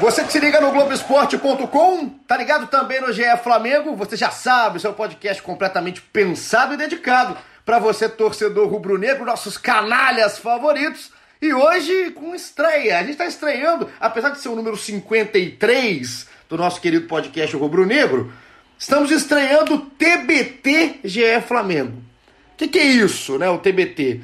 Você que se liga no Globoesporte.com, tá ligado também no GE Flamengo? Você já sabe, seu podcast completamente pensado e dedicado para você, torcedor rubro-negro, nossos canalhas favoritos. E hoje com estreia, a gente está estreando, apesar de ser o número 53 do nosso querido podcast rubro-negro, estamos estreando o TBT GE Flamengo. O que, que é isso, né, o TBT?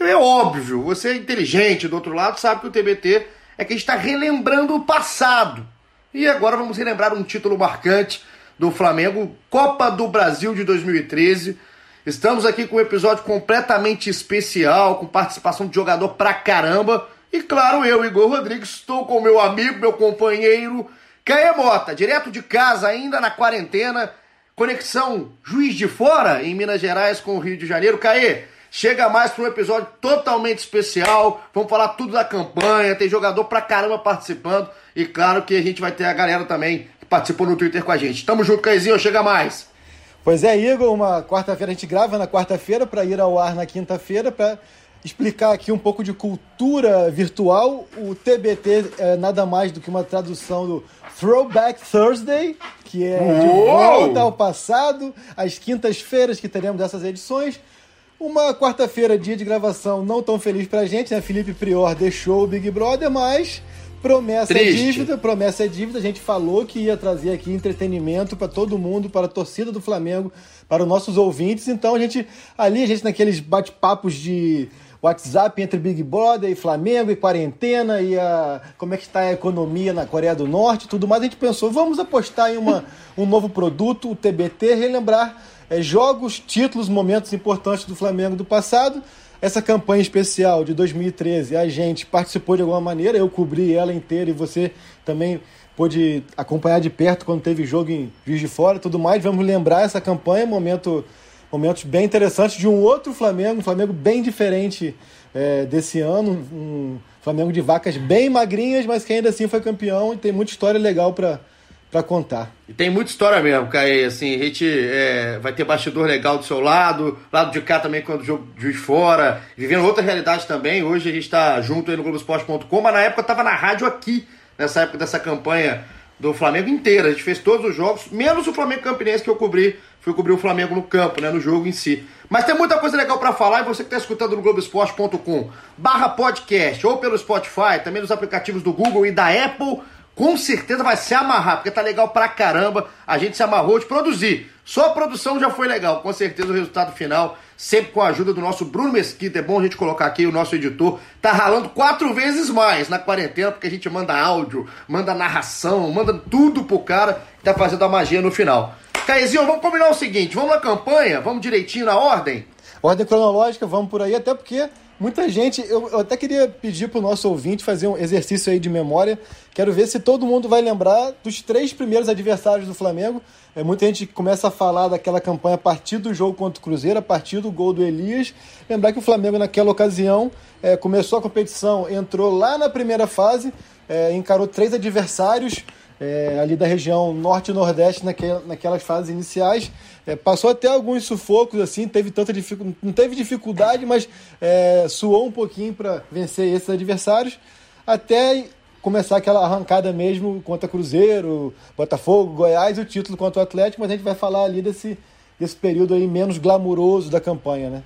É óbvio, você é inteligente do outro lado sabe que o TBT é que a gente está relembrando o passado. E agora vamos relembrar um título marcante do Flamengo, Copa do Brasil de 2013. Estamos aqui com um episódio completamente especial, com participação de jogador pra caramba. E claro, eu, Igor Rodrigues, estou com meu amigo, meu companheiro, Caê Mota, direto de casa, ainda na quarentena. Conexão Juiz de Fora, em Minas Gerais, com o Rio de Janeiro. Caê, Chega mais para um episódio totalmente especial. Vamos falar tudo da campanha. Tem jogador pra caramba participando. E claro que a gente vai ter a galera também que participou no Twitter com a gente. Tamo junto, Caizinho. Chega mais. Pois é, Igor. Uma quarta-feira a gente grava na quarta-feira para ir ao ar na quinta-feira para explicar aqui um pouco de cultura virtual. O TBT é nada mais do que uma tradução do Throwback Thursday, que é de volta ao passado, às quintas-feiras que teremos essas edições. Uma quarta-feira, dia de gravação, não tão feliz pra gente, né? Felipe Prior deixou o Big Brother, mas promessa é Triste. é dívida, promessa é dívida. A gente falou que ia trazer aqui entretenimento para todo mundo, para a torcida do Flamengo, para os nossos ouvintes. Então a gente, ali, a gente naqueles bate-papos de WhatsApp entre Big Brother e Flamengo e quarentena e a, como é que está a economia na Coreia do Norte tudo mais, a gente pensou, vamos apostar em uma, um novo produto, o TBT, relembrar é, jogos, títulos, momentos importantes do Flamengo do passado. Essa campanha especial de 2013, a gente participou de alguma maneira, eu cobri ela inteira e você também pôde acompanhar de perto quando teve jogo em Juiz de Fora tudo mais. Vamos lembrar essa campanha, momento, momentos bem interessantes de um outro Flamengo, um Flamengo bem diferente é, desse ano, um Flamengo de vacas bem magrinhas, mas que ainda assim foi campeão e tem muita história legal para para contar. E tem muita história mesmo, Caê. Assim, a gente é, vai ter bastidor legal do seu lado, lado de cá também quando o jogo juiz fora, vivendo outra realidade também. Hoje a gente está junto aí no Globoesporte.com, mas na época eu tava na rádio aqui, nessa época dessa campanha do Flamengo inteira. A gente fez todos os jogos, menos o Flamengo Campinense que eu cobri. Fui cobrir o Flamengo no campo, né, no jogo em si. Mas tem muita coisa legal para falar e você que está escutando no Globoesporte.com barra podcast ou pelo Spotify, também nos aplicativos do Google e da Apple com certeza vai se amarrar, porque tá legal pra caramba. A gente se amarrou de produzir. Só a produção já foi legal, com certeza o resultado final, sempre com a ajuda do nosso Bruno Mesquita. É bom a gente colocar aqui o nosso editor, tá ralando quatro vezes mais na quarentena, porque a gente manda áudio, manda narração, manda tudo pro cara que tá fazendo a magia no final. Caezinho, vamos combinar o seguinte: vamos na campanha, vamos direitinho na ordem? Ordem cronológica, vamos por aí, até porque Muita gente, eu, eu até queria pedir para o nosso ouvinte fazer um exercício aí de memória. Quero ver se todo mundo vai lembrar dos três primeiros adversários do Flamengo. É, muita gente começa a falar daquela campanha a partir do jogo contra o Cruzeiro, a partir do gol do Elias. Lembrar que o Flamengo, naquela ocasião, é, começou a competição, entrou lá na primeira fase, é, encarou três adversários é, ali da região norte e nordeste naquelas, naquelas fases iniciais. É, passou até alguns sufocos, assim, teve tanta dificuldade, não teve dificuldade, mas é, suou um pouquinho para vencer esses adversários, até começar aquela arrancada mesmo contra Cruzeiro, Botafogo, Goiás o título contra o Atlético, mas a gente vai falar ali desse, desse período aí menos glamuroso da campanha, né?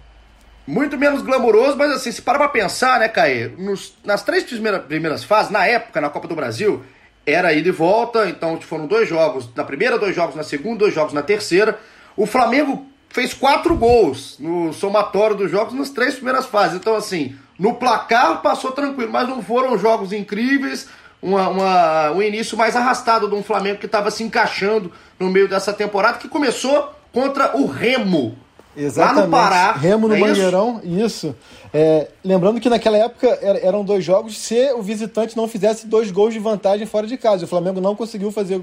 Muito menos glamuroso, mas assim, se para pra pensar, né, Caê? Nos, nas três primeiras, primeiras fases, na época, na Copa do Brasil, era ida e volta, então foram dois jogos na primeira, dois jogos na segunda, dois jogos na terceira. O Flamengo fez quatro gols no somatório dos jogos nas três primeiras fases. Então, assim, no placar passou tranquilo, mas não foram jogos incríveis. Uma, uma, um início mais arrastado de um Flamengo que estava se encaixando no meio dessa temporada, que começou contra o Remo. Exatamente. Lá no Pará. Remo no é Mangueirão, isso. isso. É, lembrando que naquela época eram dois jogos se o visitante não fizesse dois gols de vantagem fora de casa. O Flamengo não conseguiu fazer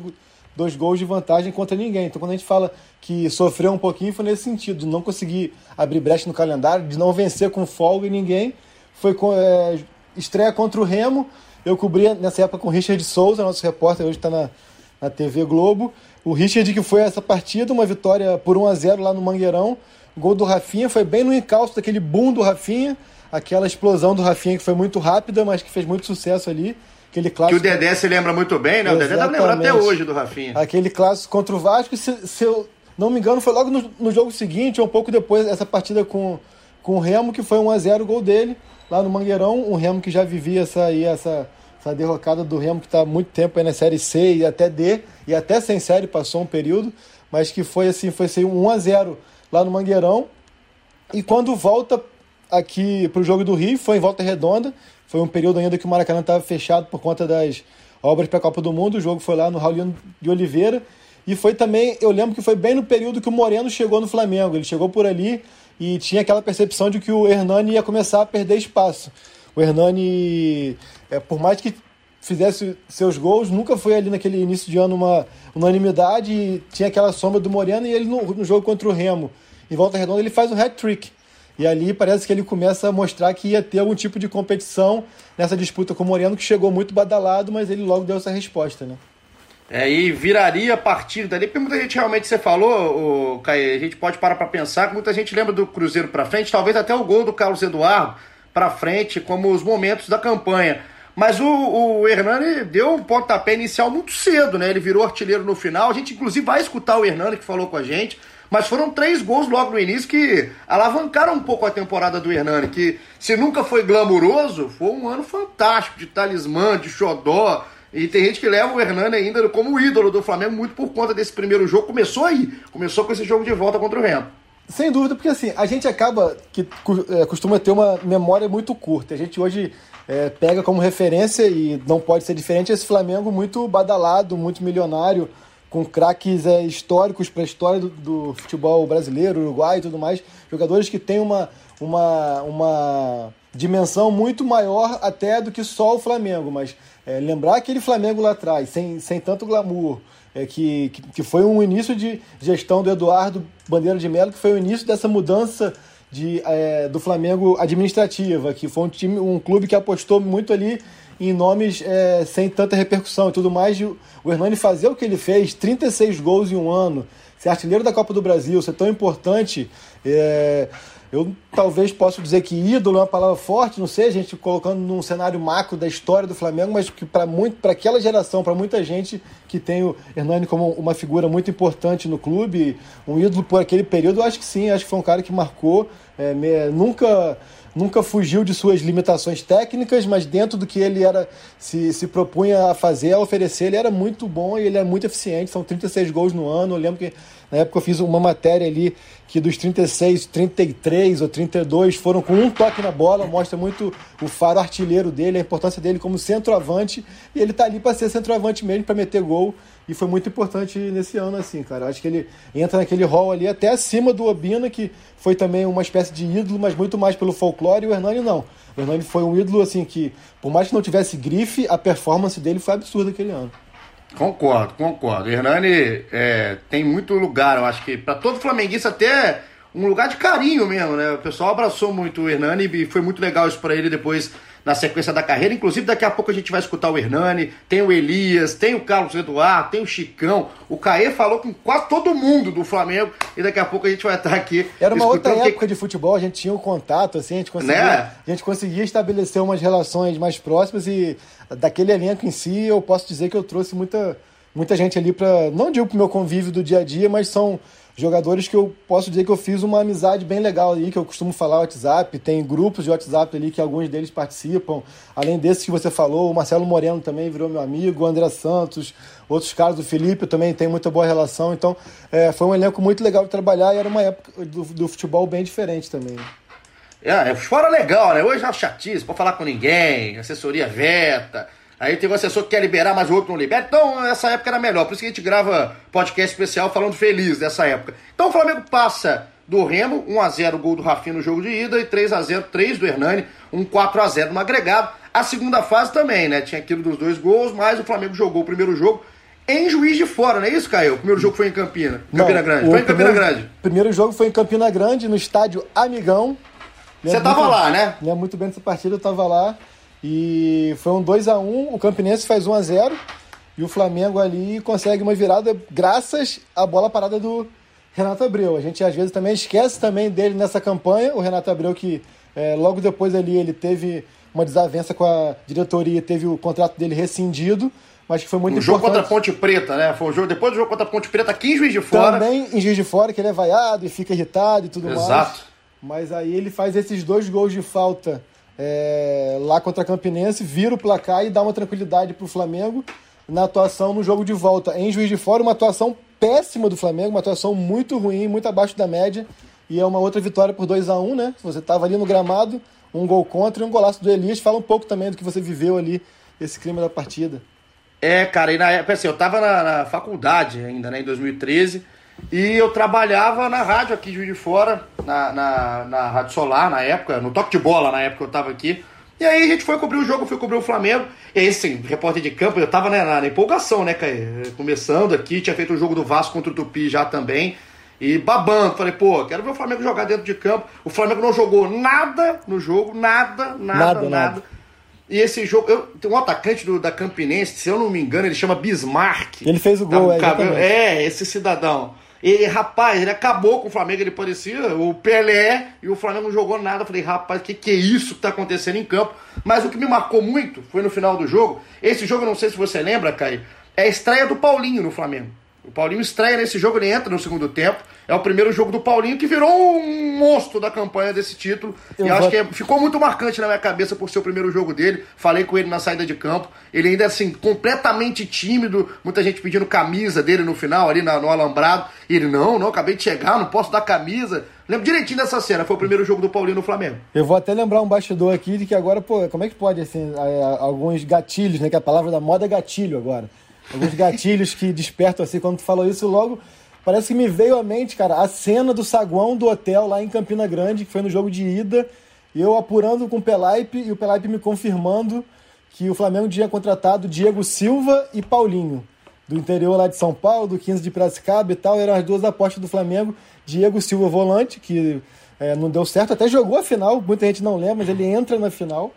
dois gols de vantagem contra ninguém. Então, quando a gente fala que sofreu um pouquinho, foi nesse sentido, de não conseguir abrir brecha no calendário, de não vencer com folga em ninguém. Foi com, é, estreia contra o Remo. Eu cobria nessa época com o Richard Souza, nosso repórter, hoje está na, na TV Globo. O Richard que foi essa partida, uma vitória por 1 a 0 lá no Mangueirão. O gol do Rafinha foi bem no encalço daquele boom do Rafinha, aquela explosão do Rafinha que foi muito rápida, mas que fez muito sucesso ali. Aquele clássico... Que o Dedé se lembra muito bem, né? O Dedé tá lembrando até hoje do Rafinha. Aquele clássico contra o Vasco, se, se eu não me engano, foi logo no, no, jogo seguinte, ou um pouco depois, essa partida com, com o Remo, que foi 1 a 0 o gol dele, lá no Mangueirão. Um Remo que já vivia essa, aí, essa, essa derrocada do Remo, que está há muito tempo aí na Série C e até D, e até sem série passou um período, mas que foi assim, foi assim, 1 a 0 lá no Mangueirão. E quando volta aqui para o jogo do Rio, foi em volta redonda. Foi um período ainda que o Maracanã estava fechado por conta das obras para a Copa do Mundo. O jogo foi lá no Raulino de Oliveira. E foi também, eu lembro que foi bem no período que o Moreno chegou no Flamengo. Ele chegou por ali e tinha aquela percepção de que o Hernani ia começar a perder espaço. O Hernani, é, por mais que fizesse seus gols, nunca foi ali naquele início de ano uma unanimidade. E tinha aquela sombra do Moreno e ele no, no jogo contra o Remo em volta redonda ele faz um hat-trick. E ali parece que ele começa a mostrar que ia ter algum tipo de competição nessa disputa com o Moreno, que chegou muito badalado, mas ele logo deu essa resposta, né? É, e viraria a partir dali, porque muita gente realmente, você falou, o Caio, a gente pode parar para pensar muita gente lembra do Cruzeiro para frente, talvez até o gol do Carlos Eduardo para frente, como os momentos da campanha. Mas o, o Hernani deu um pontapé inicial muito cedo, né? Ele virou artilheiro no final. A gente, inclusive, vai escutar o Hernani que falou com a gente. Mas foram três gols logo no início que alavancaram um pouco a temporada do Hernani, que se nunca foi glamuroso, foi um ano fantástico de talismã, de xodó. E tem gente que leva o Hernani ainda como ídolo do Flamengo muito por conta desse primeiro jogo. Começou aí, começou com esse jogo de volta contra o Remo. Sem dúvida, porque assim, a gente acaba que é, costuma ter uma memória muito curta. A gente hoje é, pega como referência, e não pode ser diferente, esse Flamengo muito badalado, muito milionário, com craques é, históricos para a história do, do, futebol brasileiro, uruguai e tudo mais. Jogadores que têm uma, uma, uma dimensão muito maior até do que só o Flamengo. Mas é, lembrar aquele Flamengo lá atrás, sem, sem tanto glamour, é, que, que, que foi um início de gestão do Eduardo Bandeira de Mello, que foi o início dessa mudança de, é, do Flamengo administrativa, que foi um time, um clube que apostou muito ali em nomes é, sem tanta repercussão e tudo mais. O Hernani fazer o que ele fez, 36 gols em um ano, ser artilheiro da Copa do Brasil, ser tão importante. É, eu talvez possa dizer que ídolo é uma palavra forte, não sei, a gente colocando num cenário macro da história do Flamengo, mas que para muito, para aquela geração, para muita gente que tem o Hernani como uma figura muito importante no clube, um ídolo por aquele período, eu acho que sim, acho que foi um cara que marcou, é, me, nunca nunca fugiu de suas limitações técnicas, mas dentro do que ele era se, se propunha a fazer, a oferecer, ele era muito bom e ele é muito eficiente. São 36 gols no ano. Eu lembro que na época eu fiz uma matéria ali que dos 36, 33 ou 32 foram com um toque na bola, mostra muito o faro artilheiro dele, a importância dele como centroavante, e ele tá ali para ser centroavante mesmo, para meter gol, e foi muito importante nesse ano, assim, cara. Acho que ele entra naquele rol ali até acima do Obina, que foi também uma espécie de ídolo, mas muito mais pelo folclore, e o Hernani não. O Hernani foi um ídolo, assim, que por mais que não tivesse grife, a performance dele foi absurda aquele ano. Concordo, concordo. O Hernani é, tem muito lugar, eu acho que para todo flamenguista até um lugar de carinho mesmo, né? O pessoal abraçou muito o Hernani e foi muito legal isso para ele depois na sequência da carreira. Inclusive, daqui a pouco a gente vai escutar o Hernani, tem o Elias, tem o Carlos Eduardo, tem o Chicão. O Caê falou com quase todo mundo do Flamengo e daqui a pouco a gente vai estar aqui. Era uma outra época que... de futebol, a gente tinha um contato, assim, a gente conseguia, né? a gente conseguia estabelecer umas relações mais próximas e daquele elenco em si eu posso dizer que eu trouxe muita, muita gente ali para, não digo para o meu convívio do dia a dia, mas são jogadores que eu posso dizer que eu fiz uma amizade bem legal ali, que eu costumo falar WhatsApp, tem grupos de WhatsApp ali que alguns deles participam, além desses que você falou, o Marcelo Moreno também virou meu amigo, o André Santos, outros caras, o Felipe também tem muita boa relação, então é, foi um elenco muito legal de trabalhar e era uma época do, do futebol bem diferente também. É, é fora legal, né? Hoje é uma chatice, pode falar com ninguém, assessoria veta, Aí tem um assessor que quer liberar, mas o outro não libera. Então, essa época era melhor. Por isso que a gente grava podcast especial falando feliz dessa época. Então, o Flamengo passa do Remo, 1x0 gol do Rafinha no jogo de ida e 3x0, 3 do Hernani, um 4x0 no agregado. A segunda fase também, né? Tinha aquilo dos dois gols, mas o Flamengo jogou o primeiro jogo em Juiz de Fora, não é isso, Caio? O primeiro jogo foi em Campina, Campina não, Grande. Foi em Campina primeiro, Grande. primeiro jogo foi em Campina Grande, no estádio Amigão. Você tava lá, né? Lembro muito bem dessa partida, eu tava lá. E foi um 2 a 1 o Campinense faz 1 a 0 e o Flamengo ali consegue uma virada graças à bola parada do Renato Abreu. A gente às vezes também esquece também dele nessa campanha, o Renato Abreu que é, logo depois ali ele teve uma desavença com a diretoria, teve o contrato dele rescindido, mas que foi muito um importante. jogo contra a Ponte Preta, né? Foi um jogo depois do jogo contra a Ponte Preta aqui em Juiz de Fora. Também em Juiz de Fora, que ele é vaiado e fica irritado e tudo Exato. mais. Exato. Mas aí ele faz esses dois gols de falta é, lá contra a Campinense, vira o placar e dá uma tranquilidade para o Flamengo na atuação no jogo de volta em Juiz de Fora, uma atuação péssima do Flamengo, uma atuação muito ruim, muito abaixo da média, e é uma outra vitória por 2 a 1 né? Você estava ali no gramado, um gol contra e um golaço do Elias. Fala um pouco também do que você viveu ali, esse clima da partida. É, cara, e na época, assim, eu estava na, na, faculdade ainda, né, em 2013, e eu trabalhava na rádio aqui de Juiz de Fora, na, na, na Rádio Solar, na época, no toque de bola, na época eu estava aqui. E aí a gente foi cobrir o jogo, fui cobrir o Flamengo. E aí, assim, repórter de campo, eu tava né, na, empolgação, né, Caio? Começando aqui, tinha feito o jogo do Vasco contra o Tupi já também. E babando, falei, pô, quero ver o Flamengo jogar dentro de campo. O Flamengo não jogou nada no jogo, nada, nada, nada. nada. nada. E esse jogo, eu, tem um atacante do, da Campinense, se eu não me engano, ele chama Bismarck. Ele fez o gol, tá, é, é, esse cidadão. E, rapaz, ele acabou com o Flamengo, ele parecia o Pelé, e o Flamengo não jogou nada. Eu falei, rapaz, o que, que é isso que tá acontecendo em campo? Mas o que me marcou muito foi no final do jogo. Esse jogo, não sei se você lembra, Caio, é a estreia do Paulinho no Flamengo. O Paulinho estreia nesse jogo, ele entra no segundo tempo. É o primeiro jogo do Paulinho que virou um monstro da campanha desse título. Eu e vou... acho que é, ficou muito marcante na minha cabeça por ser o primeiro jogo dele. Falei com ele na saída de campo. Ele ainda assim, completamente tímido. Muita gente pedindo camisa dele no final, ali no alambrado. E ele, não, não, acabei de chegar, não posso dar camisa. Lembro direitinho dessa cena, foi o primeiro jogo do Paulinho no Flamengo. Eu vou até lembrar um bastidor aqui de que agora, pô, como é que pode, assim, alguns gatilhos, né? Que a palavra da moda é gatilho agora alguns gatilhos que despertam assim quando tu falou isso logo. Parece que me veio à mente, cara, a cena do saguão do hotel lá em Campina Grande, que foi no jogo de ida, eu apurando com o Pelaipe e o Pelaipe me confirmando que o Flamengo tinha contratado Diego Silva e Paulinho, do interior lá de São Paulo, do 15 de Piracicaba e tal, eram as duas apostas do Flamengo. Diego Silva volante, que é, não deu certo, até jogou a final, muita gente não lembra, mas ele entra na final.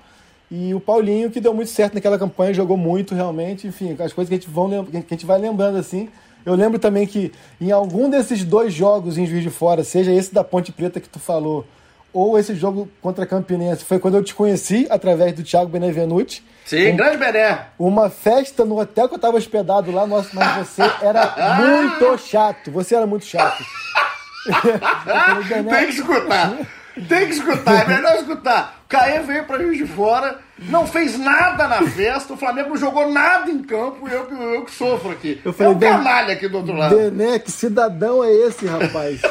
E o Paulinho, que deu muito certo naquela campanha, jogou muito realmente. Enfim, as coisas que a gente, vão, que a gente vai lembrando assim. Eu lembro também que em algum desses dois jogos em Juiz de Fora, seja esse da Ponte Preta que tu falou, ou esse jogo contra a Campinense, foi quando eu te conheci através do Thiago Benevenuti. Sim, um, grande Bené. Uma festa no hotel que eu estava hospedado lá, nossa, mas você era muito chato. Você era muito chato. Tem que escutar. Tem que escutar, é melhor escutar. Caê veio pra Juiz de Fora, não fez nada na festa, o Flamengo não jogou nada em campo e eu, eu, eu que sofro aqui. Eu falei, é um canalha aqui do outro lado. Bené, que cidadão é esse, rapaz?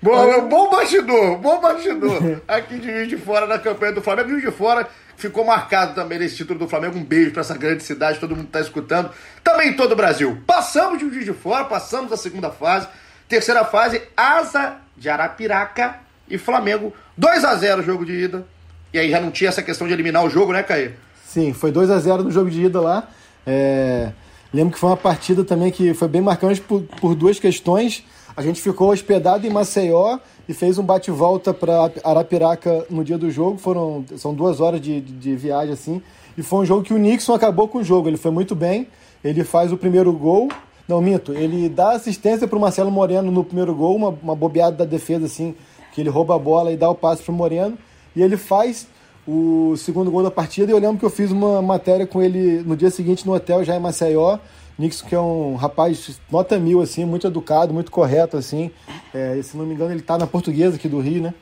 bom, bom bastidor, bom bastidor. Aqui de Juiz de Fora na campanha do Flamengo. Juiz de Fora ficou marcado também nesse título do Flamengo. Um beijo para essa grande cidade, todo mundo está escutando. Também em todo o Brasil. Passamos de Juiz de Fora, passamos da segunda fase. Terceira fase, Asa de Arapiraca e Flamengo. 2 a 0 o jogo de ida. E aí já não tinha essa questão de eliminar o jogo, né, Caí? Sim, foi 2 a 0 no jogo de ida lá. É... Lembro que foi uma partida também que foi bem marcante por, por duas questões. A gente ficou hospedado em Maceió e fez um bate-volta para Arapiraca no dia do jogo. Foram são duas horas de, de, de, viagem assim. E foi um jogo que o Nixon acabou com o jogo. Ele foi muito bem. Ele faz o primeiro gol não, minto. Ele dá assistência para o Marcelo Moreno no primeiro gol, uma, uma bobeada da defesa, assim, que ele rouba a bola e dá o passe para o Moreno. E ele faz o segundo gol da partida. E eu lembro que eu fiz uma matéria com ele no dia seguinte no hotel, já em Maceió. Nixon, que é um rapaz nota mil, assim, muito educado, muito correto, assim. É, se não me engano, ele está na portuguesa aqui do Rio, né?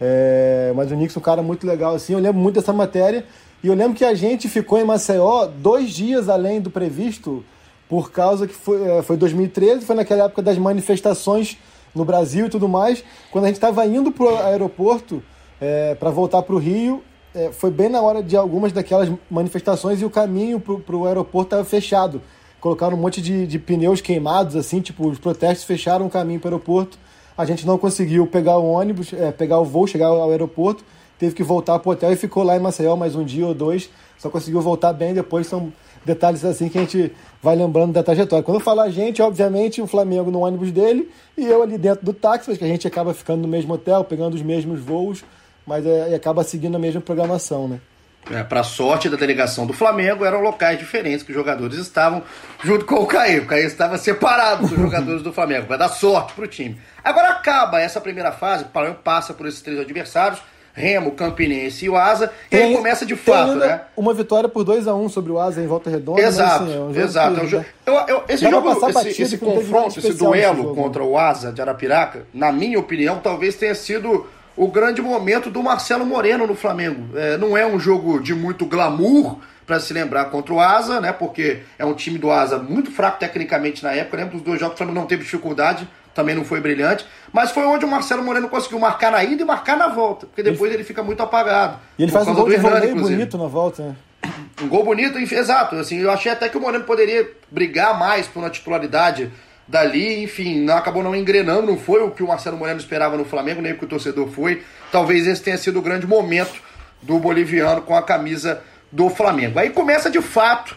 É, mas o Nixon é um cara muito legal, assim. Eu lembro muito dessa matéria. E eu lembro que a gente ficou em Maceió dois dias além do previsto por causa que foi, é, foi 2013, foi naquela época das manifestações no Brasil e tudo mais. Quando a gente estava indo para o aeroporto é, para voltar para o Rio, é, foi bem na hora de algumas daquelas manifestações e o caminho para o aeroporto estava fechado. Colocaram um monte de, de pneus queimados, assim, tipo, os protestos fecharam o caminho para o aeroporto. A gente não conseguiu pegar o ônibus, é, pegar o voo, chegar ao aeroporto, teve que voltar para o hotel e ficou lá em Maceió mais um dia ou dois. Só conseguiu voltar bem depois. São detalhes assim que a gente vai lembrando da trajetória. Quando eu falo a gente, obviamente, o Flamengo no ônibus dele e eu ali dentro do táxi, mas que a gente acaba ficando no mesmo hotel, pegando os mesmos voos, mas é, acaba seguindo a mesma programação, né? É, para sorte da delegação do Flamengo, eram locais diferentes que os jogadores estavam junto com o Caio. O Caio estava separado dos jogadores do Flamengo, vai dar sorte para o time. Agora acaba essa primeira fase, o Flamengo passa por esses três adversários, Remo, Campinense e o Asa, e aí começa de fato, né? Uma vitória por 2 a 1 um sobre o Asa em volta redonda. Exato, assim, é um exato. Que, né? eu, eu, esse jogo, esse, esse confronto, esse duelo contra o Asa de Arapiraca, na minha opinião, talvez tenha sido o grande momento do Marcelo Moreno no Flamengo. É, não é um jogo de muito glamour para se lembrar contra o Asa, né? Porque é um time do Asa muito fraco tecnicamente na época. Lembro dos dois jogos, o Flamengo não teve dificuldade, também não foi brilhante, mas foi onde o Marcelo Moreno conseguiu marcar na ida e marcar na volta, porque depois ele, ele fica muito apagado. E ele faz um gol de Hernani, bonito na volta, né? Um gol bonito, exato. Assim, eu achei até que o Moreno poderia brigar mais por uma titularidade dali, enfim, não, acabou não engrenando, não foi o que o Marcelo Moreno esperava no Flamengo, nem o que o torcedor foi. Talvez esse tenha sido o grande momento do boliviano com a camisa do Flamengo. Aí começa de fato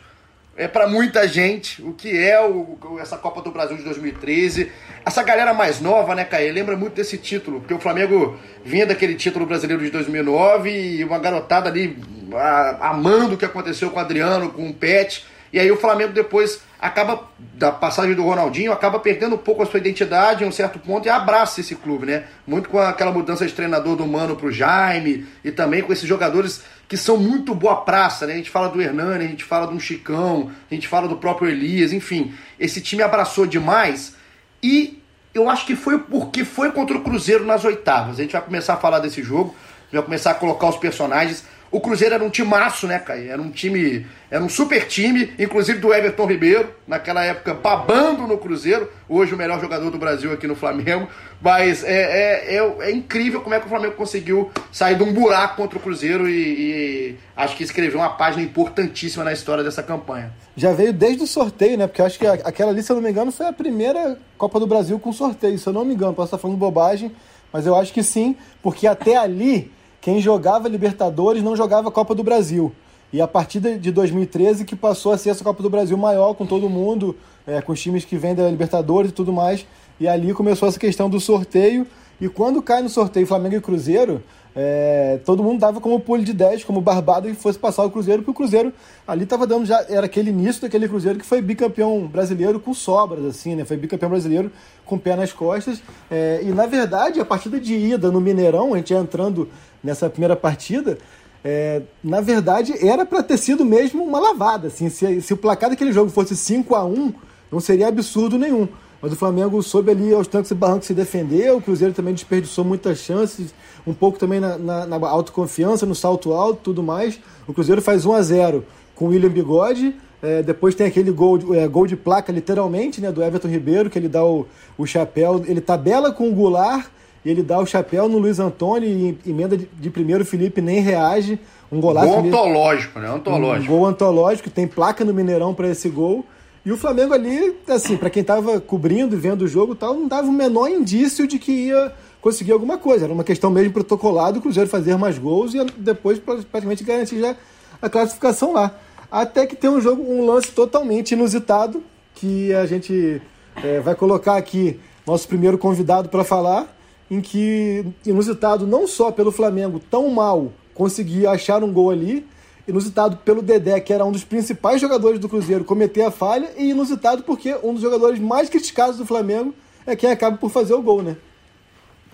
é para muita gente o que é o, essa Copa do Brasil de 2013. Essa galera mais nova, né, Caê, lembra muito desse título, porque o Flamengo vinha daquele título brasileiro de 2009 e uma garotada ali a, amando o que aconteceu com o Adriano, com o Pet. E aí o Flamengo depois acaba, da passagem do Ronaldinho, acaba perdendo um pouco a sua identidade em um certo ponto e abraça esse clube, né? Muito com aquela mudança de treinador do Mano pro Jaime e também com esses jogadores que são muito boa praça, né? A gente fala do Hernani, a gente fala do Chicão, a gente fala do próprio Elias, enfim. Esse time abraçou demais e eu acho que foi porque foi contra o Cruzeiro nas oitavas. A gente vai começar a falar desse jogo, vai começar a colocar os personagens. O Cruzeiro era um timaço, né, Caio? Era um time, era um super time, inclusive do Everton Ribeiro, naquela época babando no Cruzeiro, hoje o melhor jogador do Brasil aqui no Flamengo. Mas é, é, é, é incrível como é que o Flamengo conseguiu sair de um buraco contra o Cruzeiro e, e, acho que escreveu uma página importantíssima na história dessa campanha. Já veio desde o sorteio, né? Porque acho que aquela ali, se eu não me engano, foi a primeira Copa do Brasil com sorteio, se eu não me engano. Posso estar falando bobagem, mas eu acho que sim, porque até ali quem jogava Libertadores não jogava Copa do Brasil. E a partir de 2013 que passou a ser essa Copa do Brasil maior, com todo mundo, é, com os times que vêm da Libertadores e tudo mais. E ali começou essa questão do sorteio. E quando cai no sorteio Flamengo e Cruzeiro, é, todo mundo dava como pulo de 10, como barbado que fosse passar o Cruzeiro, porque o Cruzeiro ali estava dando já, era aquele início daquele Cruzeiro que foi bicampeão brasileiro com sobras, assim, né? Foi bicampeão brasileiro com pé nas costas. É, e na verdade, a partida de ida no Mineirão, a gente ia entrando nessa primeira partida, é, na verdade era para ter sido mesmo uma lavada. Assim, se, se o placar daquele jogo fosse 5 a 1 não seria absurdo nenhum. Mas o Flamengo soube ali aos tanques e barrancos se defender, o Cruzeiro também desperdiçou muitas chances, um pouco também na, na, na autoconfiança, no salto alto tudo mais. O Cruzeiro faz 1 a 0 com o William Bigode, é, depois tem aquele gol, é, gol de placa, literalmente, né, do Everton Ribeiro, que ele dá o, o chapéu, ele tabela com o Goulart, ele dá o chapéu no Luiz Antônio e emenda de, de primeiro, o Felipe nem reage. Um golaço. Gol antológico, né? Antológico. Um gol antológico, tem placa no Mineirão para esse gol. E o Flamengo ali, assim, para quem tava cobrindo e vendo o jogo tal, não dava o menor indício de que ia conseguir alguma coisa. Era uma questão mesmo protocolada, o Cruzeiro fazer mais gols e depois praticamente garantir já a classificação lá. Até que tem um jogo, um lance totalmente inusitado, que a gente é, vai colocar aqui nosso primeiro convidado para falar, em que, inusitado não só pelo Flamengo tão mal conseguir achar um gol ali, inusitado pelo Dedé, que era um dos principais jogadores do Cruzeiro, cometer a falha, e inusitado porque um dos jogadores mais criticados do Flamengo é quem acaba por fazer o gol, né?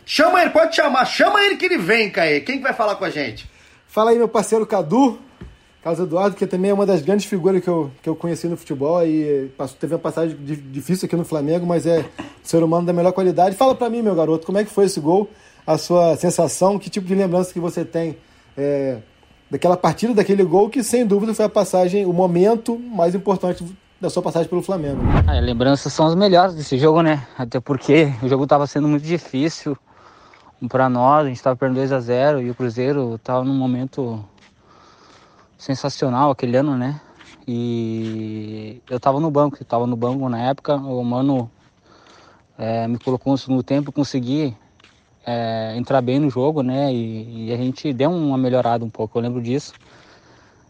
Chama ele, pode chamar, chama ele que ele vem, Caê. Quem que vai falar com a gente? Fala aí, meu parceiro Cadu, Carlos Eduardo, que também é uma das grandes figuras que eu, que eu conheci no futebol e passou, teve uma passagem difícil aqui no Flamengo, mas é ser humano da melhor qualidade. Fala para mim, meu garoto, como é que foi esse gol? A sua sensação, que tipo de lembrança que você tem é, daquela partida, daquele gol, que sem dúvida foi a passagem, o momento mais importante da sua passagem pelo Flamengo. Ah, lembranças são as melhores desse jogo, né? Até porque o jogo estava sendo muito difícil para nós, a gente estava perdendo 2 a 0 e o Cruzeiro estava num momento sensacional aquele ano, né? E eu tava no banco, eu tava no banco na época, o mano é, me colocou no segundo tempo, consegui é, entrar bem no jogo, né? E, e, a gente deu uma melhorada um pouco, eu lembro disso.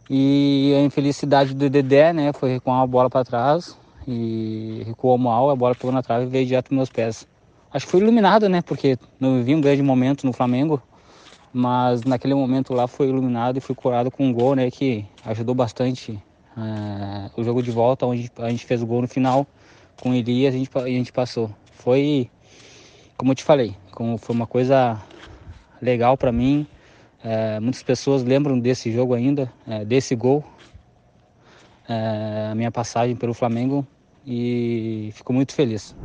E a infelicidade do Dedé, né, foi recuar a bola para trás e recuou mal, a bola pegou na trave e veio direto nos meus pés. Acho que foi iluminado, né, porque não vi um grande momento no Flamengo, mas naquele momento lá foi iluminado e fui curado com um gol, né, que ajudou bastante uh, o jogo de volta, onde a gente fez o gol no final com o Elias e a gente, a gente passou. Foi, como eu te falei, como foi uma coisa legal para mim, é, muitas pessoas lembram desse jogo ainda, é, desse gol, a minha passagem pelo Flamengo e fico muito feliz.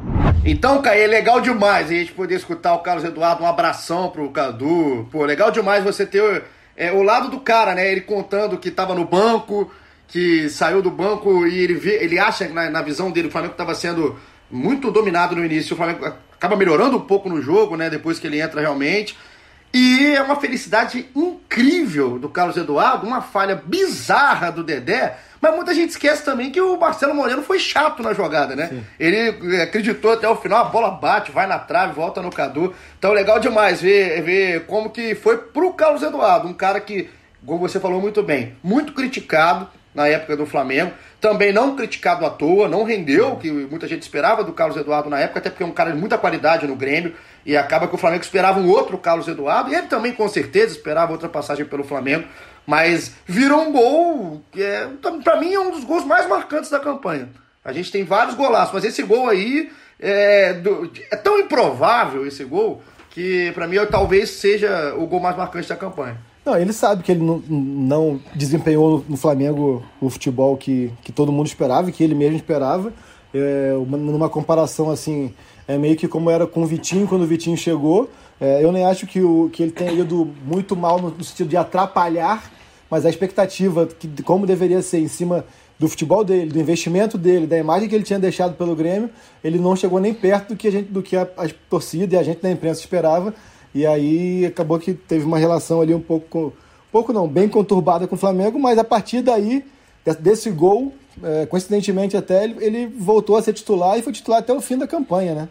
Então, Caí, é legal demais a gente poder escutar o Carlos Eduardo. Um abração pro Cadu. Pô, legal demais você ter é, o lado do cara, né? Ele contando que tava no banco, que saiu do banco e ele, vê, ele acha na, na visão dele o Flamengo estava sendo muito dominado no início. O Flamengo acaba melhorando um pouco no jogo, né? Depois que ele entra realmente. E é uma felicidade incrível do Carlos Eduardo, uma falha bizarra do Dedé, mas muita gente esquece também que o Marcelo Moreno foi chato na jogada, né? Sim. Ele é, acreditou até o final, a bola bate, vai na trave, volta no Cadu. Então legal demais ver, ver como que foi pro Carlos Eduardo, um cara que, como você falou muito bem, muito criticado na época do Flamengo, também não criticado à toa, não rendeu o que muita gente esperava do Carlos Eduardo na época, até porque é um cara de muita qualidade no Grêmio. E acaba que o Flamengo esperava um outro Carlos Eduardo, e ele também com certeza esperava outra passagem pelo Flamengo, mas virou um gol que é, para mim é um dos gols mais marcantes da campanha. A gente tem vários golaços, mas esse gol aí é, do, é tão improvável esse gol que para mim talvez seja o gol mais marcante da campanha. Não, ele sabe que ele não, não desempenhou no Flamengo o futebol que, que todo mundo esperava, que ele mesmo esperava. É, uma, numa comparação assim, é meio que como era com o Vitinho quando o Vitinho chegou. É, eu nem acho que, o, que ele tenha ido muito mal no, sentido de atrapalhar, mas a expectativa que, como deveria ser em cima do futebol dele, do investimento dele, da imagem que ele tinha deixado pelo Grêmio, ele não chegou nem perto do que a gente, do que a, a torcida e a gente da imprensa esperava. E aí acabou que teve uma relação ali um pouco, pouco não, bem conturbada com o Flamengo, mas a partir daí, desse gol, é, coincidentemente até, ele, ele voltou a ser titular e foi titular até o fim da campanha, né?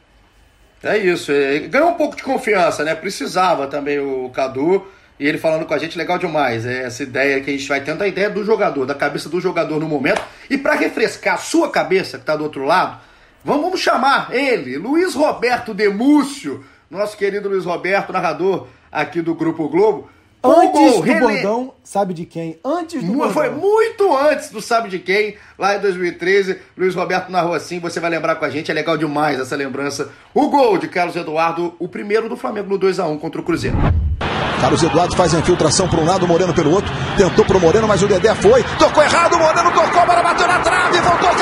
É isso, é, ganhou um pouco de confiança, né? Precisava também o Cadu. E ele falando com a gente, legal demais. É essa ideia que a gente vai tendo, a ideia do jogador, da cabeça do jogador no momento. E para refrescar a sua cabeça, que está do outro lado, vamos, vamos chamar ele, Luiz Roberto Demúcio, nosso querido Luiz Roberto, narrador aqui do Grupo Globo. Antes do René... bordão, sabe de quem? Antes do bordão. Foi muito antes do sabe de quem, lá em 2013. Luiz Roberto narrou assim, você vai lembrar com a gente, é legal demais essa lembrança. O gol de Carlos Eduardo, o primeiro do Flamengo no 2x1 contra o Cruzeiro. Carlos Eduardo faz a infiltração para um lado, Moreno pelo outro. Tentou pro Moreno, mas o Dedé foi. Tocou errado, Moreno tocou, a bola bateu na trave, voltou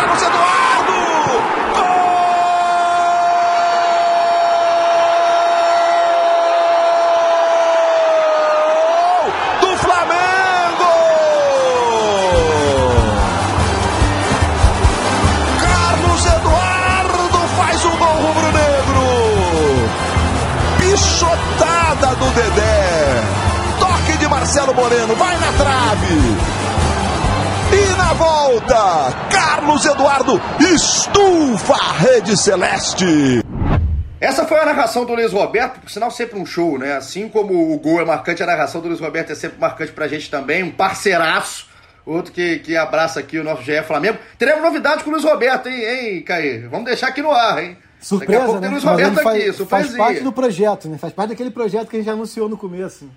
Moreno, vai na trave. E na volta, Carlos Eduardo estufa a rede celeste. Essa foi a narração do Luiz Roberto, por sinal sempre um show, né? Assim como o gol é marcante, a narração do Luiz Roberto é sempre marcante pra gente também, um parceiraço. Outro que, que abraça aqui o nosso GE Flamengo. Teremos novidade com o Luiz Roberto, hein, hein, Caí? Vamos deixar aqui no ar, hein? Surpresa, né? Mas ele faz, faz parte do projeto, né? Faz parte daquele projeto que a gente já anunciou no começo.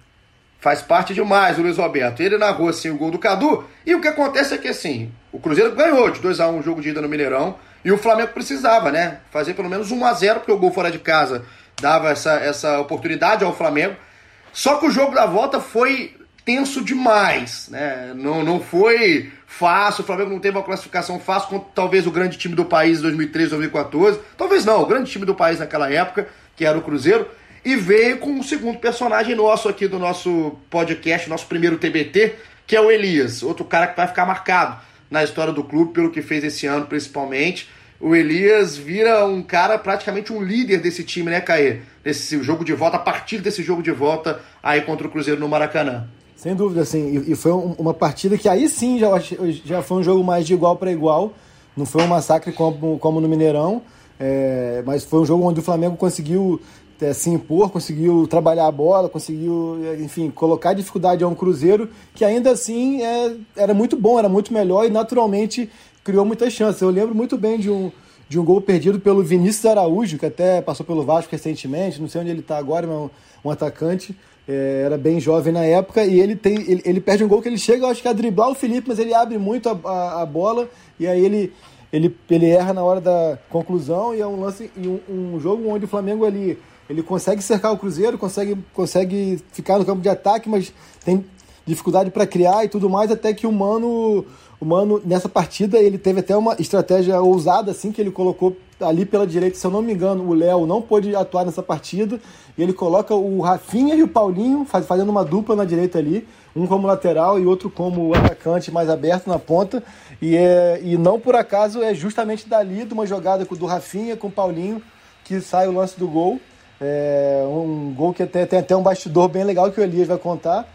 Faz parte demais o Luiz Roberto. Ele narrou assim o gol do Cadu. E o que acontece é que assim, o Cruzeiro ganhou de 2 a 1 um jogo de ida no Mineirão. E o Flamengo precisava, né? Fazer pelo menos 1 a 0 porque o gol fora de casa dava essa, essa oportunidade ao Flamengo. Só que o jogo da volta foi tenso demais, né? Não, não foi fácil, o Flamengo não teve uma classificação fácil contra talvez o grande time do país em 2013, 2014. Talvez não, o grande time do país naquela época, que era o Cruzeiro. E veio com um segundo personagem nosso aqui do nosso podcast, nosso primeiro TBT, que é o Elias, outro cara que vai ficar marcado na história do clube pelo que fez esse ano, principalmente. O Elias vira um cara, praticamente um líder desse time, né, Caê? Desse jogo de volta, a partir desse jogo de volta aí contra o Cruzeiro no Maracanã. Sem dúvida, assim. E, foi uma partida que aí sim já, já foi um jogo mais de igual para igual. Não foi um massacre como, como no Mineirão. É, mas foi um jogo onde o Flamengo conseguiu se impor, conseguiu trabalhar a bola, conseguiu, enfim, colocar dificuldade a um Cruzeiro que ainda assim é, era muito bom, era muito melhor e naturalmente criou muitas chances. Eu lembro muito bem de um, de um gol perdido pelo Vinícius Araújo, que até passou pelo Vasco recentemente, não sei onde ele está agora, mas é um, um atacante. É, era bem jovem na época e ele tem ele, ele perde um gol que ele chega, eu acho que a driblar o Felipe, mas ele abre muito a, a, a bola e aí ele ele, ele erra na hora da conclusão e é um lance um, um jogo onde o Flamengo ali ele consegue cercar o Cruzeiro, consegue, consegue ficar no campo de ataque, mas tem dificuldade para criar e tudo mais, até que o Mano, o Mano, nessa partida, ele teve até uma estratégia ousada, assim, que ele colocou ali pela direita, se eu não me engano, o Léo não pôde atuar nessa partida, e ele coloca o Rafinha e o Paulinho faz, fazendo uma dupla na direita ali, um como lateral e outro como atacante mais aberto na ponta, e, é, e não por acaso é justamente dali, de uma jogada do Rafinha com o Paulinho, que sai o lance do gol, é um gol que tem até um bastidor bem legal que o Elias vai contar.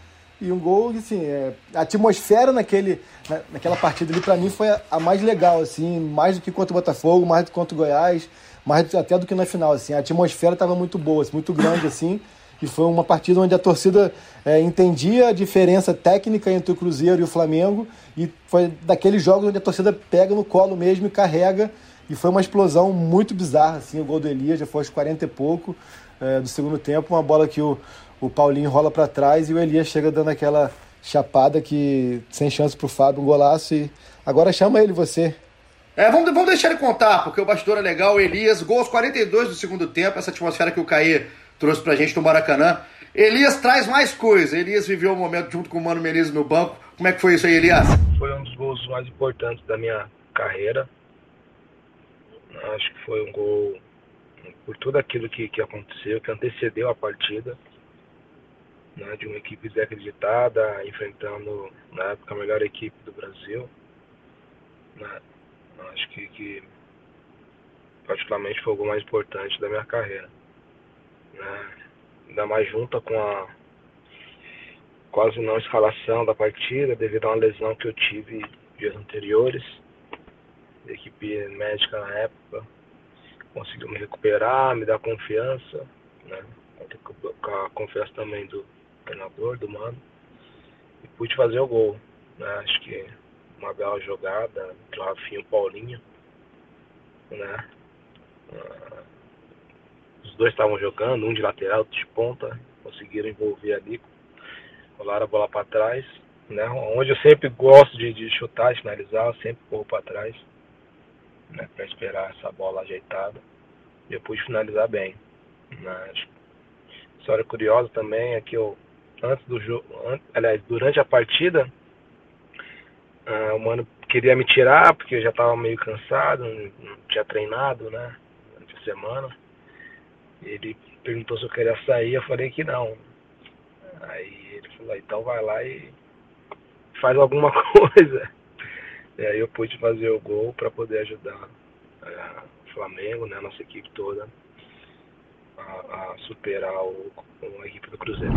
E um gol, assim, é, a atmosfera naquele, na, naquela partida ali, para mim, foi a, a, mais legal, assim, mais do que contra o Botafogo, mais do que contra o Goiás, mais do, até do que na final, assim. A atmosfera estava muito boa, assim, muito grande, assim, e foi uma partida onde a torcida é, entendia a diferença técnica entre o Cruzeiro e o Flamengo, e foi daqueles jogos onde a torcida pega no colo mesmo e carrega, e foi uma explosão muito bizarra, assim, o gol do Elias já foi aos 40 e pouco é, do segundo tempo, uma bola que o, o Paulinho rola para trás e o Elias chega dando aquela chapada que sem chance pro Fábio, um golaço e agora chama ele você. É, vamos, vamos deixar ele contar, porque o bastidor é legal, o Elias, gol aos 42 do segundo tempo, essa atmosfera que o Caê trouxe pra gente no Maracanã. Elias traz mais coisa. Elias viveu o um momento junto com o Mano Menezes no banco. Como é que foi isso aí, Elias? Foi um dos gols mais importantes da minha carreira. Acho que foi um gol por tudo aquilo que, que aconteceu, que antecedeu a partida, né, de uma equipe desacreditada, enfrentando na época a melhor equipe do Brasil. Né, acho que, que particularmente foi o gol mais importante da minha carreira. Né, ainda mais junta com a quase não escalação da partida devido a uma lesão que eu tive dias anteriores da equipe médica na época, conseguiu me recuperar, me dar confiança, né? Com a confiança também do treinador, do mano, e pude fazer o gol. Né? Acho que uma bela jogada do Rafinho Paulinho, né? Uh, os dois estavam jogando, um de lateral, outro de ponta, conseguiram envolver ali, rolaram a bola para trás, né? Onde eu sempre gosto de, de chutar, de finalizar, eu sempre corro para trás né, para esperar essa bola ajeitada. Eu pude finalizar bem. Mas, história curiosa também é que eu, antes do jogo, aliás, durante a partida, uh, o mano queria me tirar porque eu já estava meio cansado, não, tinha treinado, né, durante a semana. Ele perguntou se eu queria sair, eu falei que não. Aí ele falou, então vai lá e faz alguma coisa. E aí eu pude fazer o gol para poder ajudar é, o Flamengo, né, a nossa equipe toda, a, a superar o, a equipe do Cruzeiro.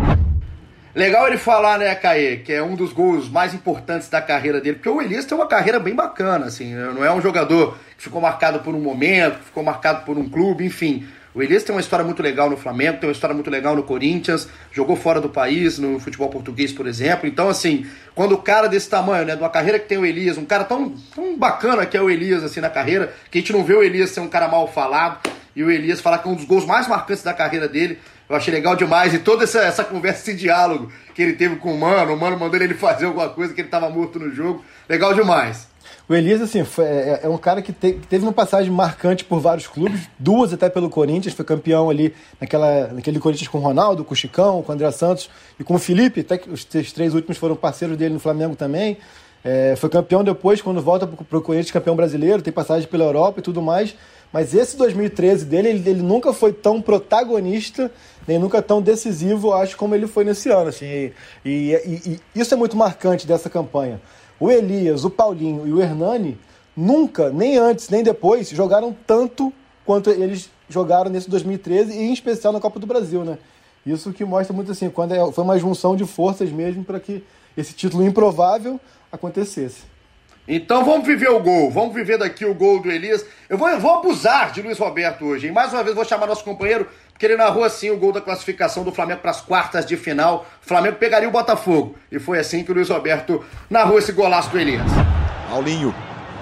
Legal ele falar, né, Caê, que é um dos gols mais importantes da carreira dele, porque o Elias tem uma carreira bem bacana, assim, né, não é um jogador que ficou marcado por um momento, que ficou marcado por um clube, enfim. O Elias tem uma história muito legal no Flamengo, tem uma história muito legal no Corinthians, jogou fora do país, no futebol português, por exemplo. Então, assim, quando o cara desse tamanho, né, de uma carreira que tem o Elias, um cara tão, tão bacana que é o Elias, assim, na carreira, que a gente não vê o Elias ser um cara mal falado, e o Elias falar que é um dos gols mais marcantes da carreira dele, eu achei legal demais. E toda essa, essa conversa, esse diálogo que ele teve com o Mano, o Mano mandou ele fazer alguma coisa que ele tava morto no jogo, legal demais. O Elias, assim, foi, é, é, um cara que, te, que, teve uma passagem marcante por vários clubes, duas até pelo Corinthians, foi campeão ali naquela, naquele Corinthians com o Ronaldo, com o Chicão, com o André Santos e com o Felipe, até que os três últimos foram parceiros dele no Flamengo também. É, foi campeão depois, quando volta para o Corinthians, campeão brasileiro, tem passagem pela Europa e tudo mais. Mas esse 2013 dele, ele, ele, nunca foi tão protagonista, nem nunca tão decisivo, acho, como ele foi nesse ano. Assim, e, e, e, e isso é muito marcante dessa campanha. O Elias, o Paulinho e o Hernani nunca, nem antes, nem depois, jogaram tanto quanto eles jogaram nesse 2013 e em especial na Copa do Brasil, né? Isso que mostra muito assim, quando é, foi uma junção de forças mesmo para que esse título improvável acontecesse. Então vamos viver o gol, vamos viver daqui o gol do Elias. Eu vou, eu vou abusar de Luiz Roberto hoje, hein? Mais uma vez vou chamar nosso companheiro porque ele narrou assim o gol da classificação do Flamengo para as quartas de final. O Flamengo pegaria o Botafogo. E foi assim que o Luiz Roberto narrou esse golaço do Elias. Paulinho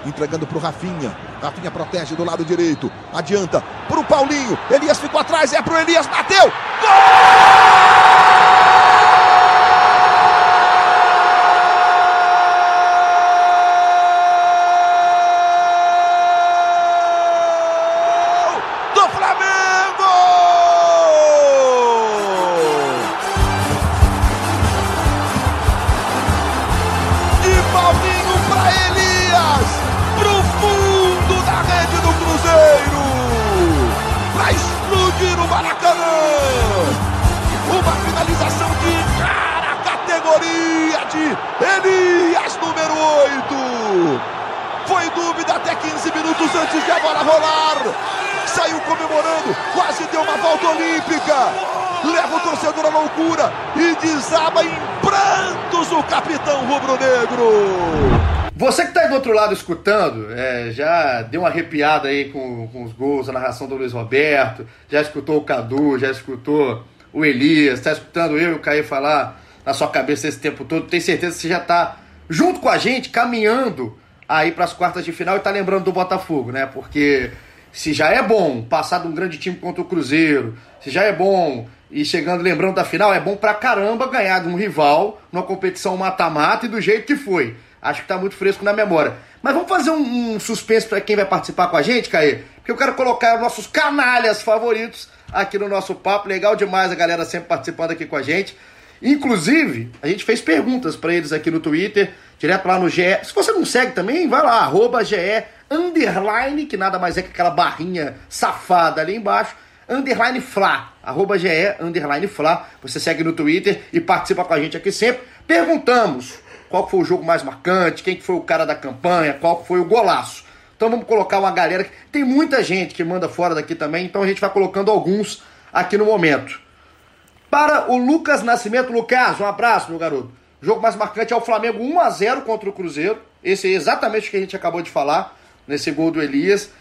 entregando pro Rafinha. Rafinha protege do lado direito. Adianta pro Paulinho. Elias ficou atrás, é pro Elias, bateu! Gol! Loucura e desaba em prantos o capitão rubro-negro. Você que está aí do outro lado escutando, é, já deu uma arrepiada aí com, com, os gols, a narração do Luiz Roberto, já escutou o Cadu, já escutou o Elias, está escutando eu e o Caio falar na sua cabeça esse tempo todo. Tenho certeza que você já está junto com a gente, caminhando aí para as quartas de final e está lembrando do Botafogo, né? Porque se já é bom passar de um grande time contra o Cruzeiro, se já é bom e chegando lembrando da final, é bom pra caramba ganhar de um rival numa competição mata-mata e do jeito que foi. Acho que tá muito fresco na memória. Mas vamos fazer um, um suspense para quem vai participar com a gente, Caê? Porque eu quero colocar os nossos canalhas favoritos aqui no nosso papo. Legal demais a galera sempre participando aqui com a gente. Inclusive, a gente fez perguntas para eles aqui no Twitter, direto lá no GE. Se você não segue também, vai lá, arroba GE, underline, que nada mais é que aquela barrinha safada ali embaixo, underline Fla, arroba GE, underline Fla. Você segue no Twitter e participa com a gente aqui sempre. Perguntamos qual foi o jogo mais marcante, quem foi o cara da campanha, qual foi o golaço. Então vamos colocar uma galera. Tem muita gente que manda fora daqui também, então a gente vai colocando alguns aqui no momento. Para o Lucas Nascimento, Lucas, um abraço, meu garoto. O jogo mais marcante é o Flamengo 1 a 0 contra o Cruzeiro. Esse é exatamente o que a gente acabou de falar nesse gol do Elias.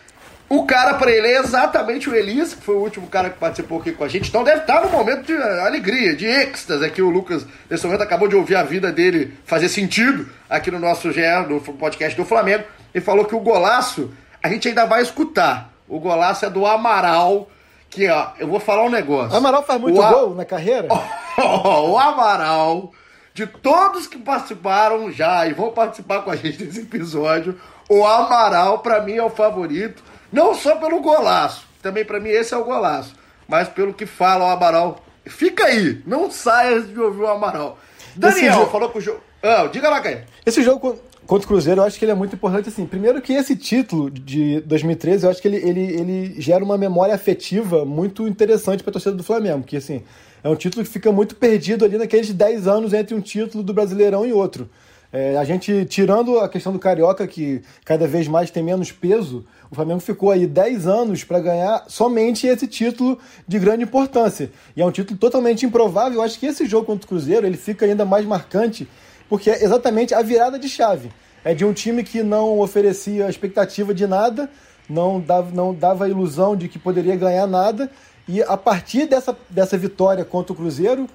O cara para ele é exatamente o Elias, que foi o último cara que participou aqui com a gente. Então deve estar no momento de alegria, de êxtase. Aqui o Lucas, nesse momento, acabou de ouvir a vida dele fazer sentido aqui no nosso GE, no podcast do Flamengo. E falou que o golaço a gente ainda vai escutar. O golaço é do Amaral que, ó, eu vou falar um negócio. Amaral faz muito o gol na carreira? o Amaral, de todos que participaram já e vão participar com a gente nesse episódio, o Amaral, para mim, é o favorito. Não só pelo golaço, também para mim esse é o golaço, mas pelo que fala o Amaral. Fica aí, não saia de ouvir o Amaral. Daniel jogo... falou que o jogo. Ah, diga lá, Caio. Esse jogo contra o Cruzeiro, eu acho que ele é muito importante, assim. Primeiro que esse título de 2013, eu acho que ele, ele, ele gera uma memória afetiva muito interessante para a torcida do Flamengo, que, assim, é um título que fica muito perdido ali naqueles 10 anos entre um título do Brasileirão e outro. É, a gente, tirando a questão do Carioca, que cada vez mais tem menos peso, o Flamengo ficou aí 10 anos para ganhar somente esse título de grande importância. E é um título totalmente improvável. Eu acho que esse jogo contra o Cruzeiro ele fica ainda mais marcante porque é exatamente a virada de chave. É de um time que não oferecia expectativa de nada, não dava, não dava ilusão de que poderia ganhar nada, e a partir dessa, dessa vitória contra o Cruzeiro,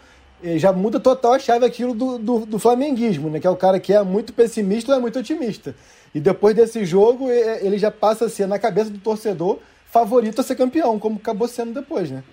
eh, já muda total a chave aquilo do, do, do, flamenguismo, né? que é o cara que é muito pessimista ou é muito otimista. E depois desse jogo, eh, ele já passa a ser, na cabeça do torcedor, favorito a ser campeão, como acabou sendo depois, né?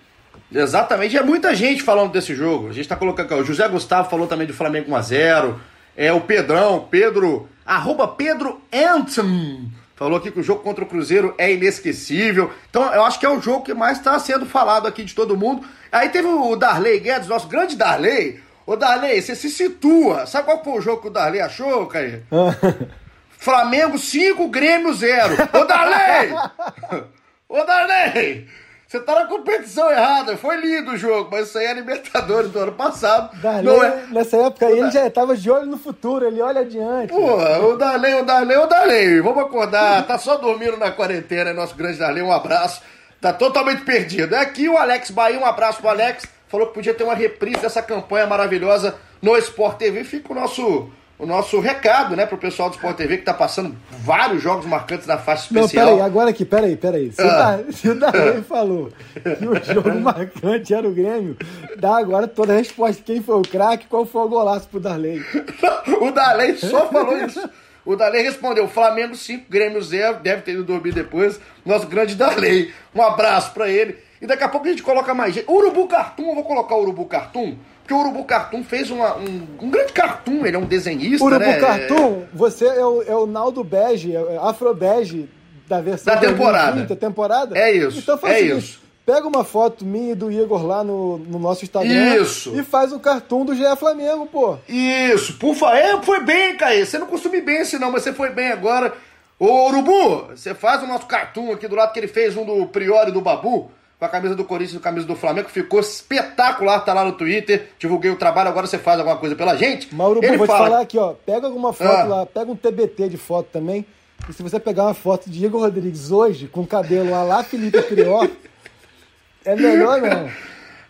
Exatamente, é muita gente falando desse jogo. A gente está colocando aqui, o José Gustavo falou também do Flamengo 1x0. É o Pedrão, Pedro, arroba Pedro Anton, falou aqui que o jogo contra o Cruzeiro é inesquecível. Então eu acho que é o jogo que mais está sendo falado aqui de todo mundo. Aí teve o Darley Guedes, nosso grande Darley. Ô Darley, você se situa. Sabe qual foi o jogo que o Darley achou, Caí? Flamengo 5, Grêmio 0. Ô Darley! Ô Darley! Você tá na competição errada. Foi lindo o jogo, mas isso aí é Libertadores do ano passado. Darley, não é... Nessa época aí, ele já tava de olho no futuro, ele olha adiante. Pô, o Darley, o Darley, o Darley. Vamos acordar. tá só dormindo na quarentena, nosso grande Darley. Um abraço. Tá totalmente perdido. É aqui o Alex Bahia, um abraço pro Alex. Falou que podia ter uma reprise dessa campanha maravilhosa no Sport TV. Fica o nosso o nosso recado, né, pro pessoal do Sport TV que tá passando vários jogos marcantes na faixa Não, especial. peraí, agora aqui, peraí, peraí. Se, Ah. o se o Darley falou que o jogo marcante era o Grêmio, dá agora toda a resposta. Quem foi o craque, qual foi o golaço pro Darley? o Dalei só falou isso. O Dalei respondeu: Flamengo 5, Grêmio 0. Deve ter ido dormir depois. Nosso grande Dalei. Um abraço pra ele. E daqui a pouco a gente coloca mais gente. Urubu Cartoon, eu vou colocar o Urubu Cartoon. Porque o Urubu Cartoon fez uma- um, um grande cartoon. Ele é um desenhista, Urubu né? Cartoon, você é o, é o Naldo Bege, é o Afro Bege da versão Da temporada. 2020, da temporada. É isso, Então faz é o seguinte, isso. Pega uma foto minha e do Igor lá no, no nosso Instagram Isso. e faz o cartoon do GE Flamengo, pô. Isso, por favor. É, foi bem, Caê. Você não costuma ir bem assim, não, mas você foi bem agora. Ô, Urubu, você faz o nosso cartoon aqui do lado que ele fez um do Priori do Babu, com a camisa do Corinthians e a camisa do Flamengo. Ficou espetacular, tá lá no Twitter. Divulguei o trabalho, agora você faz alguma coisa pela gente. Mas, Urubu, ele vou fala, te falar aqui, ó. Pega alguma foto Ah. lá, pega um TBT de foto também. E se você pegar uma foto de Igor Rodrigues hoje, com cabelo lá, lá Felipe Prior, é melhor não.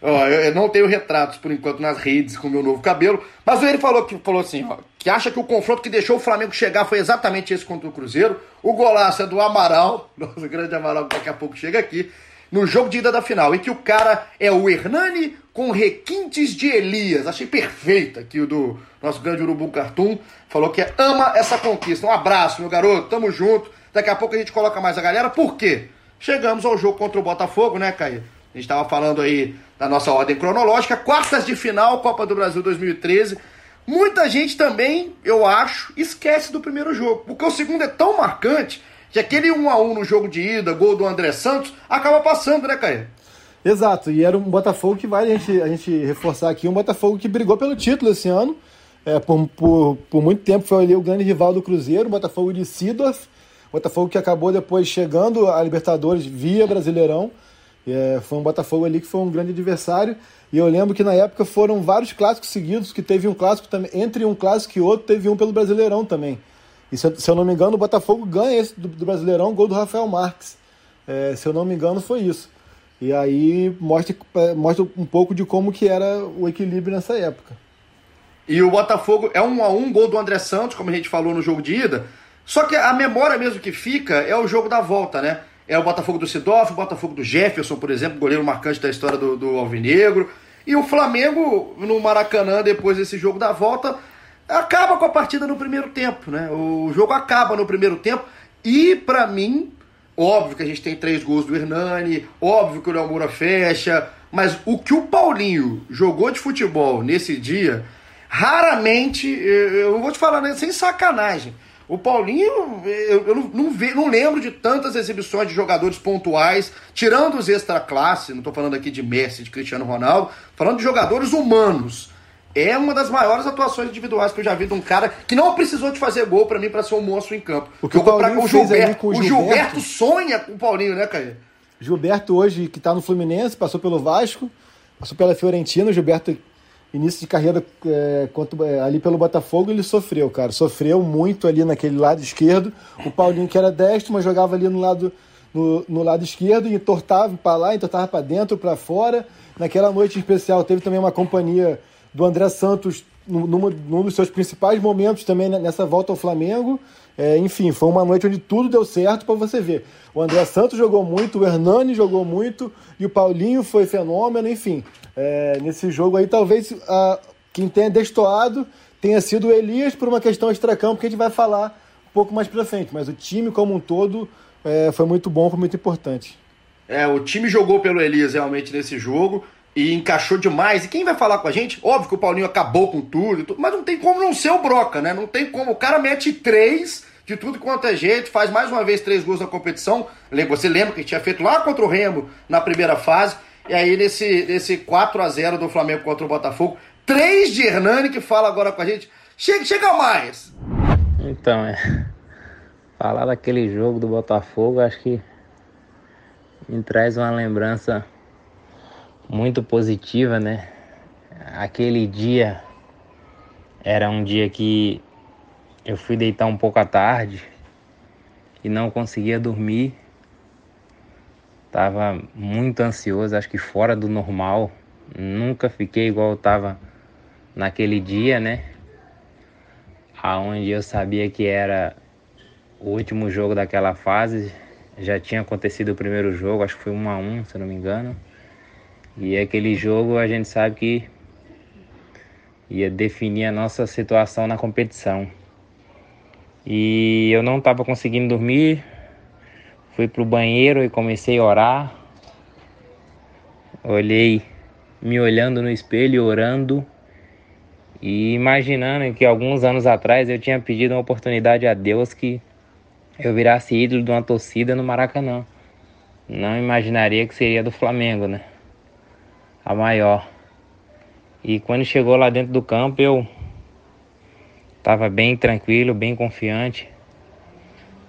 Ó, eu, eu não tenho retratos por enquanto nas redes com meu novo cabelo, mas ele falou que falou assim, ó, que acha que o confronto que deixou o Flamengo chegar foi exatamente esse contra o Cruzeiro. O golaço é do Amaral, nosso grande Amaral que daqui a pouco chega aqui, no jogo de ida da final, e que o cara é o Hernani com requintes de Elias. Achei perfeito aqui o do nosso grande Urubu Cartoon. Falou que ama essa conquista. Um abraço, meu garoto, tamo junto. Daqui a pouco a gente coloca mais a galera, por quê? Chegamos ao jogo contra o Botafogo, né, Caio? A gente estava falando aí da nossa ordem cronológica, quartas de final, Copa do Brasil 2013. Muita gente também, eu acho, esquece do primeiro jogo, porque o segundo é tão marcante que aquele 1 a 1 no jogo de ida, gol do André Santos, acaba passando, né, Caio? Exato, e era um Botafogo que vale a gente, a gente reforçar aqui, um Botafogo que brigou pelo título esse ano. É, por, por, por muito tempo foi ali o grande rival do Cruzeiro, o Botafogo de Sidorf. Botafogo que acabou depois chegando a Libertadores via Brasileirão. É, foi um Botafogo ali que foi um grande adversário. E eu lembro que na época foram vários clássicos seguidos, que teve um clássico também. Entre um clássico e outro, teve um pelo Brasileirão também. E se, se eu não me engano, o Botafogo ganha esse do, do Brasileirão, gol do Rafael Marques. É, se eu não me engano, foi isso. E aí mostra, é, mostra um pouco de como que era o equilíbrio nessa época. E o Botafogo é um a um gol do André Santos, como a gente falou no jogo de ida. Só que a memória mesmo que fica é o jogo da volta, né? É o Botafogo do Sidoff, o Botafogo do Jefferson, por exemplo, goleiro marcante da história do, do Alvinegro. E o Flamengo, no Maracanã, depois desse jogo da volta, acaba com a partida no primeiro tempo, né? O jogo acaba no primeiro tempo. E, pra mim, óbvio que a gente tem três gols do Hernani, óbvio que o Léo Moura fecha, mas o que o Paulinho jogou de futebol nesse dia, raramente, eu eu vou te falar né, sem sacanagem. O Paulinho, eu, eu não, não, não lembro de tantas exibições de jogadores pontuais, tirando os extra classe, não estou falando aqui de Messi, de Cristiano Ronaldo, falando de jogadores humanos. É uma das maiores atuações individuais que eu já vi de um cara que não precisou de fazer gol pra mim pra ser um monstro em campo. O que o Jogou pra- Paulinho ali com o o Gilberto- Gilberto sonha com o Paulinho, né, Caio? Gilberto hoje, que está no Fluminense, passou pelo Vasco, passou pela Fiorentina, o Gilberto, início de carreira é, quanto- é, ali pelo Botafogo, ele sofreu, cara. Sofreu muito ali naquele lado esquerdo. O Paulinho, que era destro, mas jogava ali no lado, no, no lado esquerdo e entortava para lá, entortava para dentro, para fora. Naquela noite em especial, teve também uma companhia do André Santos num, num dos seus principais momentos também nessa volta ao Flamengo. É, enfim, foi uma noite onde tudo deu certo para você ver. O André Santos jogou muito, o Hernani jogou muito e o Paulinho foi fenômeno, enfim. É, nesse jogo aí, talvez ah, quem tenha destoado tenha sido o Elias por uma questão extracampo que a gente vai falar um pouco mais pra frente. Mas o time como um todo é, foi muito bom, foi muito importante. É, o time jogou pelo Elias realmente nesse jogo e encaixou demais. E quem vai falar com a gente? Óbvio que o Paulinho acabou com tudo, tudo, mas não tem como não ser o Broca, né? Não tem como. O cara mete três de tudo quanto é jeito, faz mais uma vez três gols na competição. Você lembra que tinha feito lá contra o Remo na primeira fase. E aí nesse, nesse 4 a 0 do Flamengo contra o Botafogo, três de Hernani que fala agora com a gente. Chega, chega mais! Então, é. Falar daquele jogo do Botafogo, acho que me traz uma lembrança muito positiva, né? Aquele dia era um dia que eu fui deitar um pouco à tarde e não conseguia dormir. Tava muito ansioso, acho que fora do normal. Nunca fiquei igual eu tava naquele dia, né? aonde eu sabia que era o último jogo daquela fase. Já tinha acontecido o primeiro jogo, acho que foi 1 a 1 se eu não me engano. E aquele jogo a gente sabe que ia definir a nossa situação na competição. E eu não estava conseguindo dormir, fui pro banheiro e comecei a orar. Olhei, me olhando no espelho, orando e imaginando que alguns anos atrás eu tinha pedido uma oportunidade a Deus que eu virasse ídolo de uma torcida no Maracanã. Não imaginaria que seria do Flamengo, né? A maior. E quando chegou lá dentro do campo, eu estava bem tranquilo, bem confiante.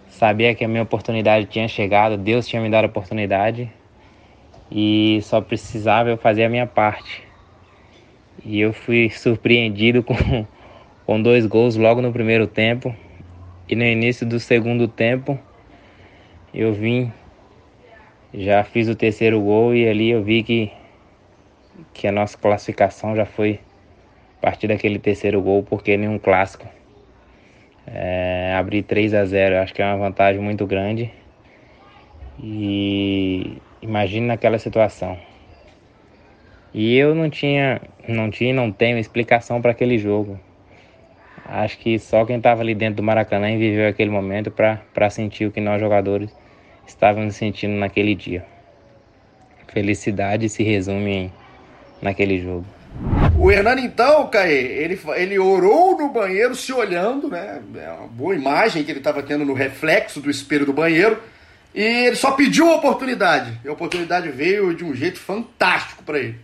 Sabia que a minha oportunidade tinha chegado, Deus tinha me dado a oportunidade e só precisava eu fazer a minha parte. E eu fui surpreendido com, com dois gols logo no primeiro tempo. E no início do segundo tempo eu vim, já fiz o terceiro gol e ali eu vi que, que a nossa classificação já foi a partir daquele terceiro gol, porque nenhum clássico. É, abrir 3 a 0 acho que é uma vantagem muito grande. E imagine naquela situação. E eu não tinha, não tinha, não tenho explicação para aquele jogo. Acho que só quem estava ali dentro do Maracanã viveu aquele momento para sentir o que nós jogadores estávamos sentindo naquele dia. Felicidade se resume em, naquele jogo. O Hernani, então, Caê, ele, ele orou no banheiro se olhando, né? É uma boa imagem que ele estava tendo no reflexo do espelho do banheiro. E ele só pediu a oportunidade. E a oportunidade veio de um jeito fantástico para ele.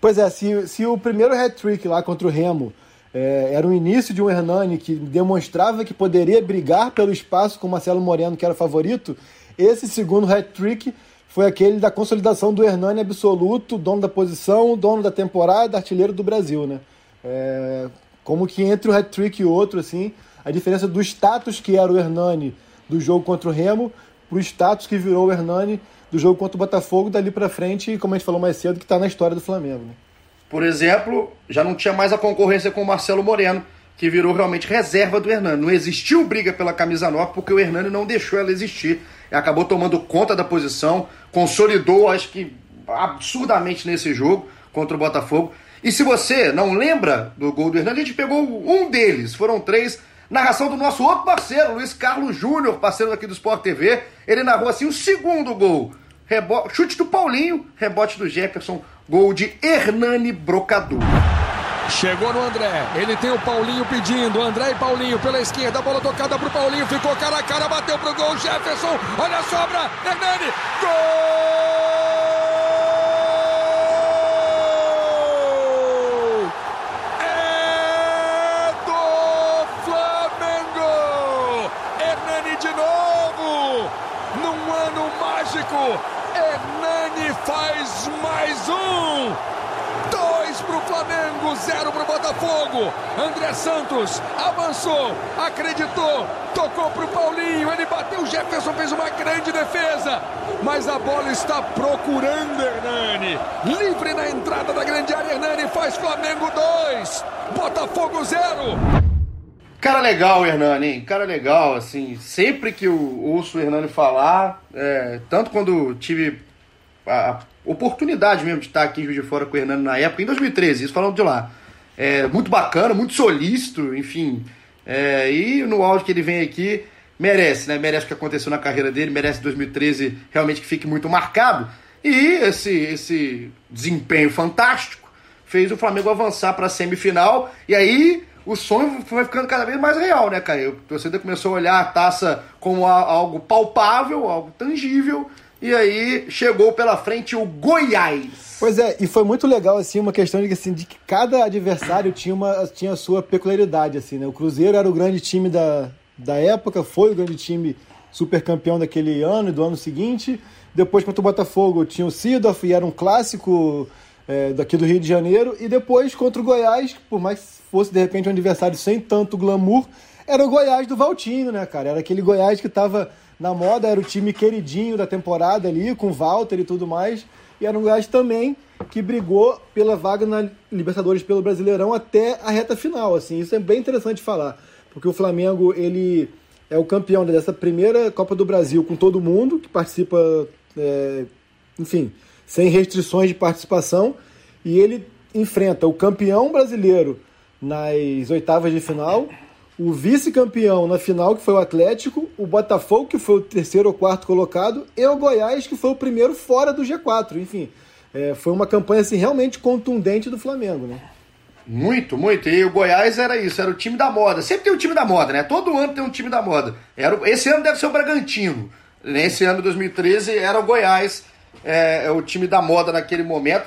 Pois é, se, se o primeiro hat-trick lá contra o Remo é, era o início de um Hernani que demonstrava que poderia brigar pelo espaço com o Marcelo Moreno, que era o favorito, esse segundo hat-trick foi aquele da consolidação do Hernani absoluto, dono da posição, dono da temporada, artilheiro do Brasil, né? É, como que entre um hat-trick e outro, assim, a diferença do status que era o Hernani do jogo contra o Remo pro status que virou o Hernani do jogo contra o Botafogo dali para frente, como a gente falou mais cedo, que está na história do Flamengo. Né? Por exemplo, já não tinha mais a concorrência com o Marcelo Moreno, que virou realmente reserva do Hernani. Não existiu briga pela camisa 9 porque o Hernani não deixou ela existir. Acabou tomando conta da posição, consolidou, acho que absurdamente nesse jogo contra o Botafogo. E se você não lembra do gol do Hernani, a gente pegou um deles, foram três. Narração do nosso outro parceiro, Luiz Carlos Júnior, parceiro aqui do Sport TV. Ele narrou assim o segundo gol. Rebo... Chute do Paulinho, rebote do Jefferson, gol de Hernani Brocador. Chegou no André, ele tem o Paulinho pedindo, André e Paulinho pela esquerda, bola tocada pro Paulinho, ficou cara a cara, bateu pro gol, Jefferson, olha a sobra, Hernani, gol! 0 para o Botafogo. André Santos avançou, acreditou, tocou para o Paulinho. Ele bateu. Jefferson fez uma grande defesa. Mas a bola está procurando Hernani. Livre na entrada da grande área. Hernani faz Flamengo 2, Botafogo 0. Cara legal, Hernani, hein? Cara legal, assim, sempre que eu ouço o Hernani falar, é, tanto quando tive a, oportunidade mesmo de estar aqui em Juiz de Fora com o Hernani na época, em 2013, isso falando de lá. É, muito bacana, muito solícito, enfim. É, e no áudio que ele vem aqui, merece, né? Merece o que aconteceu na carreira dele, merece 2013 realmente que fique muito marcado. E esse, esse desempenho fantástico fez o Flamengo avançar para a semifinal. E aí o sonho foi ficando cada vez mais real, né, cara? O torcedor começou a olhar a taça como algo palpável, algo tangível, e aí chegou pela frente o Goiás. Pois é, e foi muito legal, assim, uma questão de, assim, de que cada adversário tinha, uma, tinha a sua peculiaridade, assim, né? O Cruzeiro era o grande time da, da época, foi o grande time super campeão daquele ano e do ano seguinte. Depois, contra o Botafogo, tinha o Sidoff e era um clássico é, daqui do Rio de Janeiro. E depois, contra o Goiás, por mais que fosse de repente um adversário sem tanto glamour, era o Goiás do Valtinho, né, cara? Era aquele Goiás que estava na moda, era o time queridinho da temporada ali, com Walter e tudo mais. E era um Goiás também que brigou pela vaga na Libertadores pelo Brasileirão até a reta final, assim. Isso é bem interessante falar. porque o Flamengo ele é o campeão dessa primeira Copa do Brasil com todo mundo que participa, é, enfim, sem restrições de participação, e ele enfrenta o campeão brasileiro nas oitavas de final, o vice-campeão na final, que foi o Atlético, o Botafogo, que foi o terceiro ou quarto colocado, e o Goiás, que foi o primeiro fora do G4. Enfim, é, foi uma campanha assim, realmente contundente do Flamengo, né? Muito, muito. E o Goiás era isso, era o time da moda. Sempre tem um time da moda, né? Todo ano tem um time da moda. Era, esse ano deve ser o Bragantino. Nesse ano, 2013, era o Goiás, é, é, o time da moda naquele momento.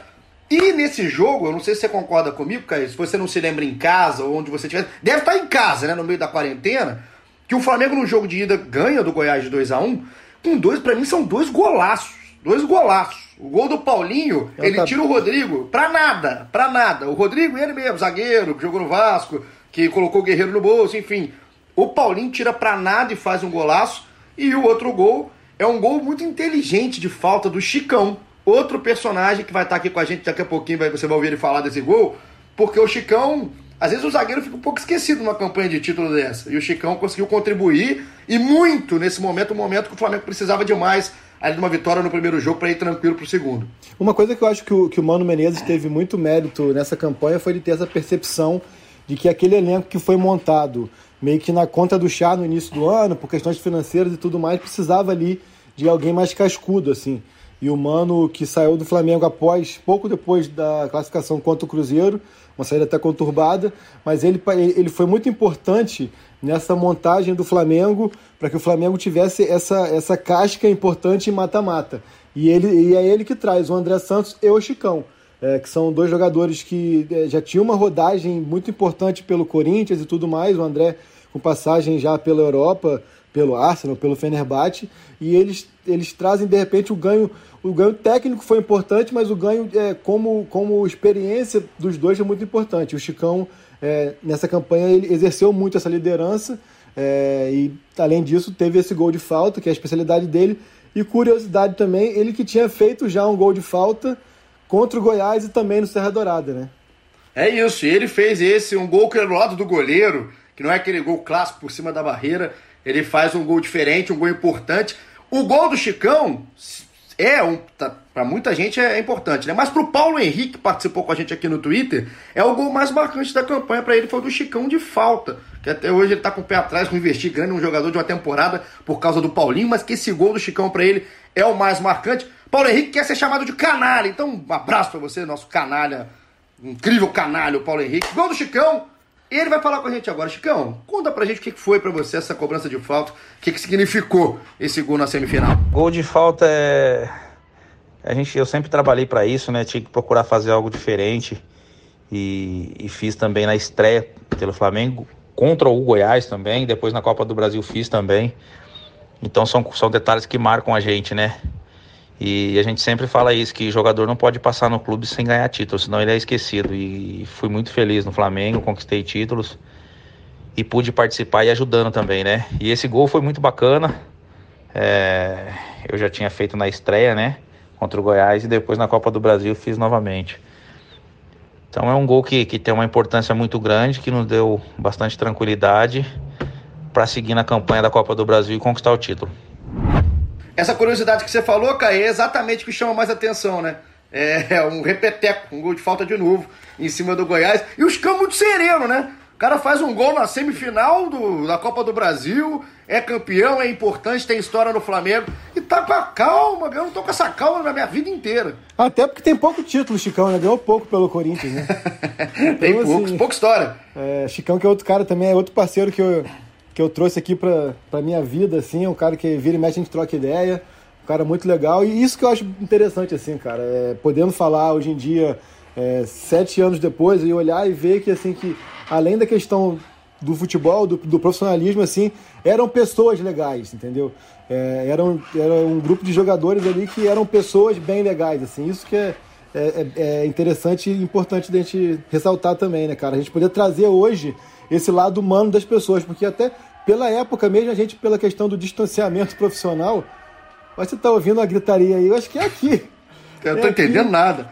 E nesse jogo, eu não sei se você concorda comigo, Caio, se você não se lembra em casa ou onde você estiver, deve estar em casa, né, no meio da quarentena, que o Flamengo no jogo de ida ganha do Goiás de 2 a 1 com dois, para mim são dois golaços, dois golaços. O gol do Paulinho, eu ele tá... tira o Rodrigo pra nada, pra nada. O Rodrigo, ele mesmo, zagueiro, que jogou no Vasco, que colocou o Guerreiro no bolso, enfim. O Paulinho tira pra nada e faz um golaço. E o outro gol é um gol muito inteligente de falta do Chicão. Outro personagem que vai estar aqui com a gente daqui a pouquinho, você vai ouvir ele falar desse gol, porque o Chicão, às vezes o zagueiro fica um pouco esquecido numa campanha de título dessa. E o Chicão conseguiu contribuir e muito nesse momento, um momento que o Flamengo precisava demais ali de uma vitória no primeiro jogo para ir tranquilo para o segundo. Uma coisa que eu acho que o, que o Mano Menezes teve muito mérito nessa campanha foi de ter essa percepção de que aquele elenco que foi montado meio que na conta do chá no início do ano, por questões financeiras e tudo mais, precisava ali de alguém mais cascudo, assim. E o Mano, que saiu do Flamengo após, pouco depois da classificação contra o Cruzeiro, uma saída até conturbada, mas ele, ele foi muito importante nessa montagem do Flamengo para que o Flamengo tivesse essa, essa casca importante em mata-mata. E, ele, e é ele que traz o André Santos e o Chicão, é, que são dois jogadores que é, já tinham uma rodagem muito importante pelo Corinthians e tudo mais. O André com passagem já pela Europa, pelo Arsenal, pelo Fenerbahçe, e eles, eles trazem de repente o ganho. O ganho técnico foi importante, mas o ganho é, como, como experiência dos dois é muito importante. O Chicão, é, nessa campanha, ele exerceu muito essa liderança é, e, além disso, teve esse gol de falta, que é a especialidade dele. E curiosidade também, ele que tinha feito já um gol de falta contra o Goiás e também no Serra Dourada, né? É isso, ele fez esse, um gol que é do lado do goleiro, que não é aquele gol clássico por cima da barreira. Ele faz um gol diferente, um gol importante. O gol do Chicão é um. Tá, para muita gente é importante, né? Mas pro Paulo Henrique, que participou com a gente aqui no Twitter, é o gol mais marcante da campanha para ele, foi o do Chicão de falta. Que até hoje ele tá com o pé atrás com investir grande um jogador de uma temporada por causa do Paulinho, mas que esse gol do Chicão para ele é o mais marcante. Paulo Henrique quer ser chamado de canalha, então um abraço para você, nosso canalha, incrível canalha, o Paulo Henrique. Gol do Chicão, ele vai falar com a gente agora. Chicão, conta pra gente o que foi para você essa cobrança de falta, o que, que significou esse gol na semifinal. Gol de falta é. A gente, eu sempre trabalhei para isso, né? Tinha que procurar fazer algo diferente. E, e, fiz também na estreia pelo Flamengo, contra o Goiás também. Depois na Copa do Brasil fiz também. Então são, são detalhes que marcam a gente, né? E a gente sempre fala isso, que jogador não pode passar no clube sem ganhar títulos, senão ele é esquecido. E fui muito feliz no Flamengo, conquistei títulos e pude participar e ajudando também, né? E esse gol foi muito bacana. É, eu já tinha feito na estreia, né? Contra o Goiás e depois na Copa do Brasil fiz novamente. Então é um gol que, que tem uma importância muito grande, que nos deu bastante tranquilidade para seguir na campanha da Copa do Brasil e conquistar o título. Essa curiosidade que você falou, Caio, é exatamente o que chama mais atenção, né? É, é um repeteco, um gol de falta de novo em cima do Goiás. E os campos muito sereno, né? O cara faz um gol na semifinal do, da Copa do Brasil, é campeão, é importante, tem história no Flamengo. E tá com a calma, eu não tô com essa calma na minha vida inteira. Até porque tem pouco título, Chicão, né? Ganhou pouco pelo Corinthians, né? tem então, pouco, assim, pouca história. É, Chicão, que é outro cara também, é outro parceiro que eu, que eu trouxe aqui pra, pra minha vida, assim, é um cara que vira e mexe, a gente troca ideia, um cara muito legal, e isso que eu acho interessante, assim, cara, é, podendo falar hoje em dia, é, sete anos depois, e olhar e ver que, assim, que além da questão do futebol, do, do profissionalismo, assim, eram pessoas legais, entendeu? É, eram, era um grupo de jogadores ali que eram pessoas bem legais, assim, isso que é, é, é, é interessante e importante da gente ressaltar também, né, cara? A gente poder trazer hoje esse lado humano das pessoas, porque até pela época mesmo, a gente, pela questão do distanciamento profissional, você tá ouvindo a gritaria aí, eu acho que é aqui. Eu tô entendendo nada.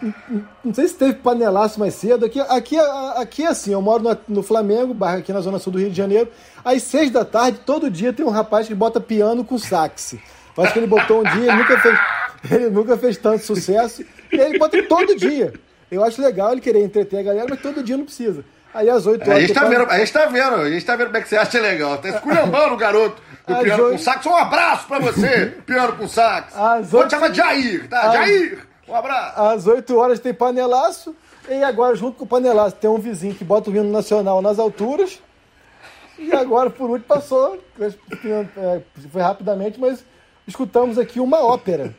Não sei se teve panelaço mais cedo. Aqui, aqui, aqui é assim, eu moro no, no Flamengo, aqui na zona sul do Rio de Janeiro. Às seis da tarde, todo dia tem um rapaz que bota piano com sax. Eu acho que ele botou um dia, ele nunca fez, ele nunca fez tanto sucesso. E ele bota todo dia. Eu acho legal ele querer entreter a galera, mas todo dia não precisa. Aí às 8 horas. A gente, tá vendo, a gente tá vendo, a gente tá vendo como é que você acha legal. Tá esculhambando o garoto do piano 8... com sax. Um abraço pra você, piano com sax. Às Vou 8... te chamar de Jair, tá? Às... Jair! Um abraço. Às 8 horas tem panelaço. E agora, junto com o panelaço, tem um vizinho que bota o hino nacional nas alturas. E agora, por último, passou. É, foi rapidamente, mas escutamos aqui uma ópera.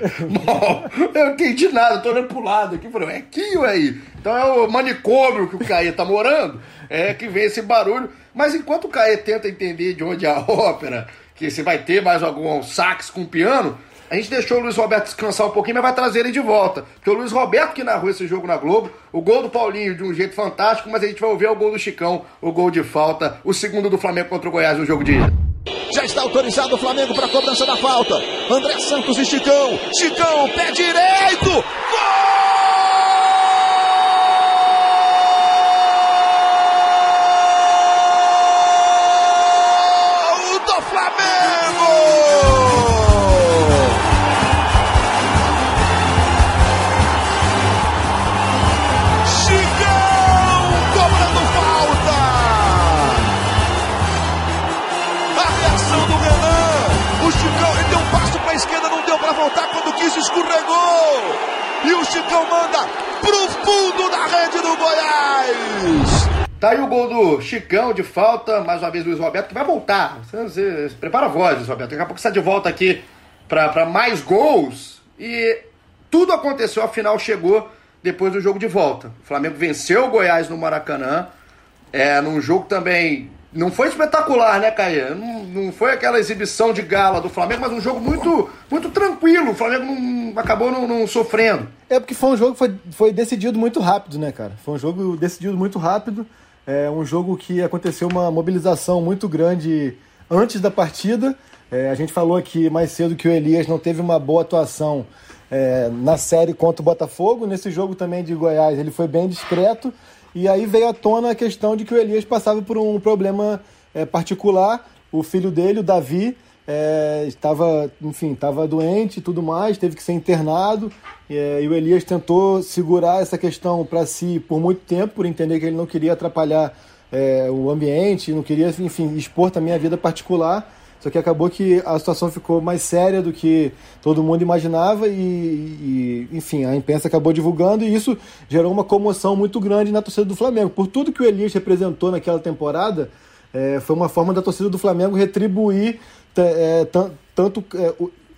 eu não entendi nada, tô olhando pro lado aqui, falei, é Kio aí. Então é o manicômio que o Caê tá morando, é que vem esse barulho. Mas enquanto o Caê tenta entender de onde é a ópera, que se vai ter mais algum sax com piano, a gente deixou o Luiz Roberto descansar um pouquinho, mas vai trazer ele de volta. Porque o Luiz Roberto que narrou esse jogo na Globo, o gol do Paulinho de um jeito fantástico, mas a gente vai ouvir o gol do Chicão, o gol de falta, o segundo do Flamengo contra o Goiás no jogo de ida. Já está autorizado o Flamengo para a cobrança da falta. André Santos e Chicão. Chicão, pé direito. Gol! Escorregou! E o Chicão manda pro fundo da rede do Goiás! Tá aí o gol do Chicão de falta, mais uma vez Luiz Roberto, que vai voltar. Você, você prepara a voz, Luiz Roberto. Daqui a pouco está de volta aqui para mais gols. E tudo aconteceu, a final chegou depois do jogo de volta. O Flamengo venceu o Goiás no Maracanã. É, num jogo também não foi espetacular, né, Caê? Não, não, foi aquela exibição de gala do Flamengo, mas um jogo muito, muito tranquilo. O Flamengo não, acabou não, não, sofrendo. É porque foi um jogo que foi, foi decidido muito rápido, né, cara? Foi um jogo decidido muito rápido. É um jogo que aconteceu uma mobilização muito grande antes da partida. É, a gente falou aqui mais cedo que o Elias não teve uma boa atuação é, na série contra o Botafogo. Nesse jogo também de Goiás, ele foi bem discreto. E aí veio à tona a questão de que o Elias passava por um problema é, particular. O filho dele, o Davi, é, estava, enfim, estava doente e tudo mais, teve que ser internado. É, e o Elias tentou segurar essa questão para si por muito tempo, por entender que ele não queria atrapalhar é, o ambiente, não queria, enfim, expor também a vida particular. Só que acabou que a situação ficou mais séria do que todo mundo imaginava e, e, enfim, a imprensa acabou divulgando e isso gerou uma comoção muito grande na torcida do Flamengo. Por tudo que o Elias representou naquela temporada, é, foi uma forma da torcida do Flamengo retribuir é, tanto é,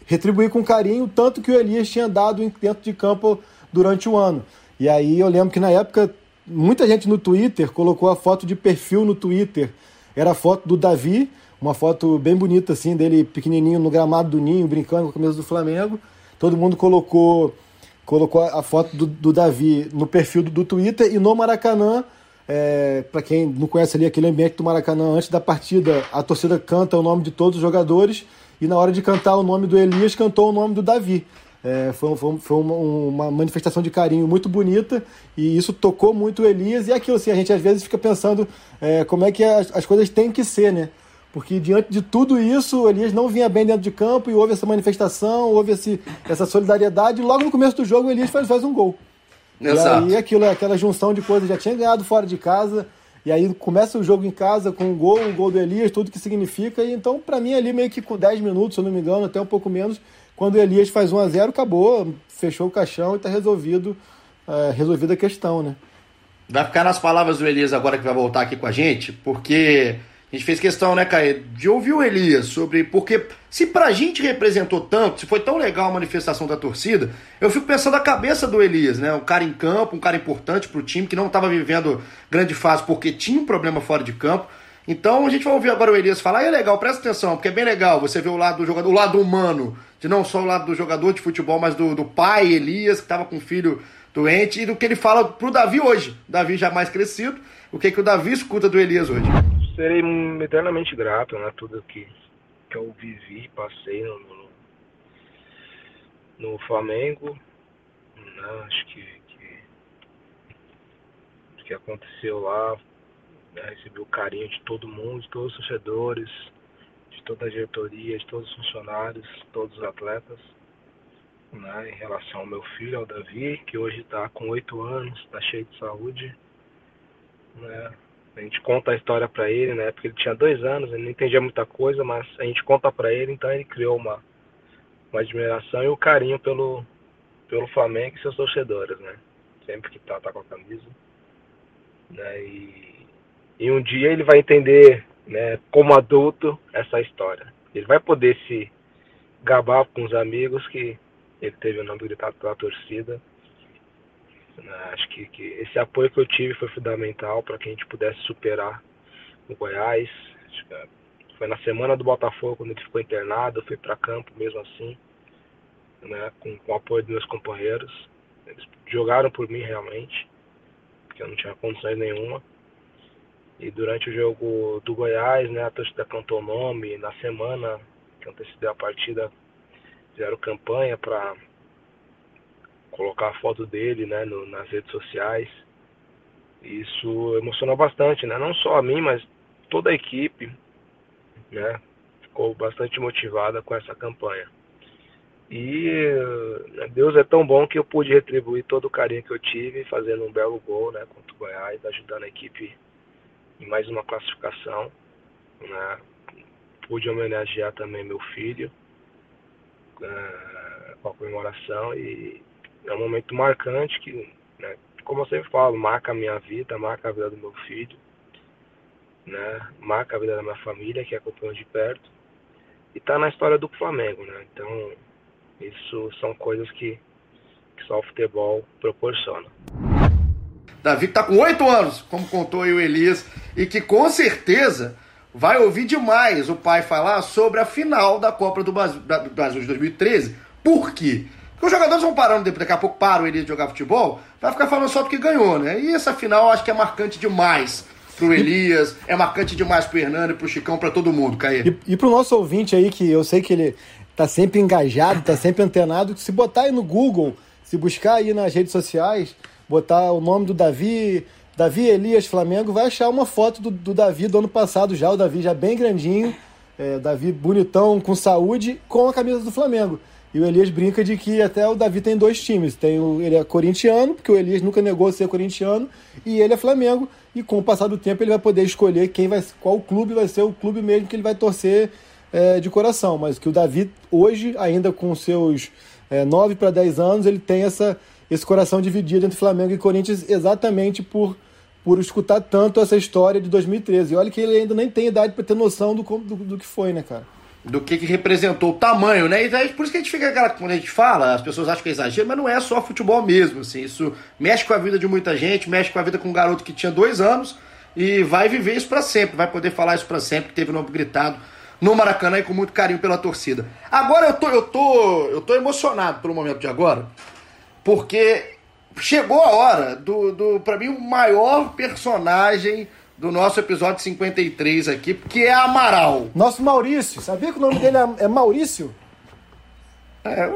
retribuir com carinho tanto que o Elias tinha dado dentro de campo durante o ano. E aí eu lembro que na época muita gente no Twitter colocou a foto de perfil no Twitter. Era a foto do Davi uma foto bem bonita assim dele pequenininho no gramado do Ninho, brincando com a camisa do Flamengo. Todo mundo colocou colocou a foto do, do Davi no perfil do, do, Twitter e no Maracanã, é, para quem não conhece ali aquele ambiente do Maracanã, antes da partida, a torcida canta o nome de todos os jogadores e na hora de cantar o nome do Elias, cantou o nome do Davi. É, foi, foi, foi uma, uma, manifestação de carinho muito bonita e isso tocou muito o Elias. E é aquilo assim, a gente às vezes fica pensando é, como é que as, as coisas têm que ser, né? Porque diante de tudo isso, o Elias não vinha bem dentro de campo e houve essa manifestação, houve esse, essa solidariedade. E logo no começo do jogo, o Elias faz, faz um gol. Exato. E aí aquilo, aquela junção de coisas, já tinha ganhado fora de casa. E aí começa o jogo em casa com um gol, um gol do Elias, tudo que significa. E então, para mim, ali meio que com 10 minutos, se eu não me engano, até um pouco menos, quando o Elias faz 1 a 0 acabou, fechou o caixão e está resolvido, é, resolvida a questão, né? Vai ficar nas palavras do Elias agora que vai voltar aqui com a gente, porque a gente fez questão, né, Caio, de ouvir o Elias sobre. Porque se pra gente representou tanto, se foi tão legal a manifestação da torcida, eu fico pensando a cabeça do Elias, né? Um cara em campo, um cara importante pro time que não estava vivendo grande fase porque tinha um problema fora de campo. Então a gente vai ouvir agora o Elias falar, e é legal, presta atenção, porque é bem legal você ver o lado do jogador, o lado humano, de não só o lado do jogador de futebol, mas do, do pai Elias, que estava com um filho doente, e do que ele fala pro Davi hoje. Davi já mais crescido, o que, que o Davi escuta do Elias hoje serei eternamente grato, né? Tudo que, que eu vivi, passei no, no, no Flamengo. Né? Acho que, que que aconteceu lá, né? recebi o carinho de todo mundo, de todos os torcedores, de toda a diretoria, de todos os funcionários, todos os atletas. Né, em relação ao meu filho, ao Davi, que hoje está com oito anos, está cheio de saúde. Né, a gente conta a história para ele, né? Porque ele tinha dois anos, ele não entendia muita coisa, mas a gente conta para ele, então ele criou uma, uma admiração e um carinho pelo, pelo Flamengo e seus torcedores, né? Sempre que tá, tá com a camisa. Né? E, e um dia ele vai entender, né, como adulto, essa história. Ele vai poder se gabar com os amigos que ele teve o nome gritado pela torcida? Acho que, que esse apoio que eu tive foi fundamental para que a gente pudesse superar o Goiás. É, foi na semana do Botafogo, quando ele ficou internado, eu fui para campo mesmo assim, né? com, com o apoio dos meus companheiros. Eles jogaram por mim realmente, porque eu não tinha condições nenhuma. E durante o jogo do Goiás, né, a torcida cantou o nome. Na semana que antecedeu a partida, fizeram campanha para colocar a foto dele né, no, nas redes sociais. Isso emocionou bastante, né? não só a mim, mas toda a equipe né, ficou bastante motivada com essa campanha. E né, Deus é tão bom que eu pude retribuir todo o carinho que eu tive fazendo um belo gol né, contra o Goiás, ajudando a equipe em mais uma classificação. Né? Pude homenagear também meu filho uh, com a comemoração e é um momento marcante que, né, como eu sempre falo, marca a minha vida, marca a vida do meu filho, né, marca a vida da minha família, que acompanhou de perto, e está na história do Flamengo, né? Então, isso são coisas que, que só o futebol proporciona. Davi está com oito anos, como contou aí o Elias, e que com certeza vai ouvir demais o pai falar sobre a final da Copa do Brasil de 2013. Por quê? Os jogadores vão parando, daqui a pouco param ele de jogar futebol, vai ficar falando só porque ganhou, né? E essa final eu acho que é marcante demais pro Elias, é marcante demais pro Hernando, pro Chicão, para todo mundo, Caí. E, e pro nosso ouvinte aí, que eu sei que ele tá sempre engajado, tá sempre antenado, se botar aí no Google, se buscar aí nas redes sociais, botar o nome do Davi, Davi Elias Flamengo, vai achar uma foto do, do Davi do ano passado já, o Davi já bem grandinho, é, Davi bonitão, com saúde, com a camisa do Flamengo. E o Elias brinca de que até o Davi tem dois times. Tem o, ele é corintiano, porque o Elias nunca negou ser corintiano, e ele é Flamengo. E com o passar do tempo ele vai poder escolher quem vai, qual clube vai ser o clube mesmo que ele vai torcer é, de coração. Mas que o Davi, hoje, ainda com seus é, 9 para 10 anos, ele tem essa, esse coração dividido entre Flamengo e Corinthians exatamente por, por escutar tanto essa história de 2013. E olha que ele ainda nem tem idade para ter noção do, do, do que foi, né, cara? Do que, que representou o tamanho, né? E por isso que a gente fica aquela, quando a gente fala, as pessoas acham que é exagero, mas não é só futebol mesmo, assim, isso mexe com a vida de muita gente, mexe com a vida com um garoto que tinha dois anos e vai viver isso para sempre, vai poder falar isso para sempre, que teve o nome gritado no Maracanã e com muito carinho pela torcida. Agora eu tô, eu tô, eu tô emocionado pelo momento de agora, porque chegou a hora do, do para mim o maior personagem do nosso episódio 53 aqui, que é Amaral. Nosso Maurício. Sabia que o nome dele é, é Maurício? É,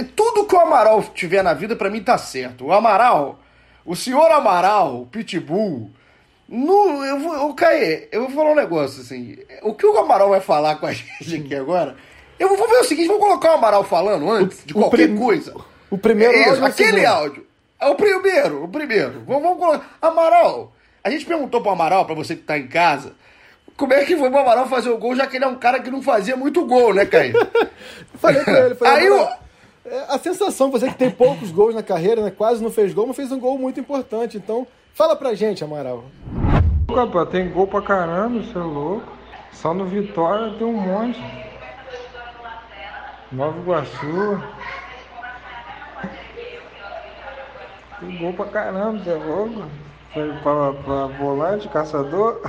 é, tudo que o Amaral tiver na vida, para mim tá certo. O Amaral, o senhor Amaral, o Pitbull. No, eu vou, eu, Caê, eu vou falar um negócio assim. O que o Amaral vai falar com a gente aqui agora? Eu vou ver o seguinte: vou colocar o Amaral falando antes o, de qualquer prim, coisa. O primeiro é isso, aquele áudio. É o primeiro, o primeiro. Vamos, vamos colocar. Amaral, a gente perguntou pro Amaral, para você que tá em casa, como é que foi o Amaral fazer o gol, já que ele é um cara que não fazia muito gol, né, Caio? falei com ele, falei, Aí o... É, a sensação, você que tem poucos gols na carreira, né, quase não fez gol, mas fez um gol muito importante. Então, fala pra gente, Amaral. Rapaz, tem gol pra caramba, você é louco. Só no Vitória tem um monte. Nova Iguaçu. Tem gol pra caramba, você é louco. Para volante, caçador.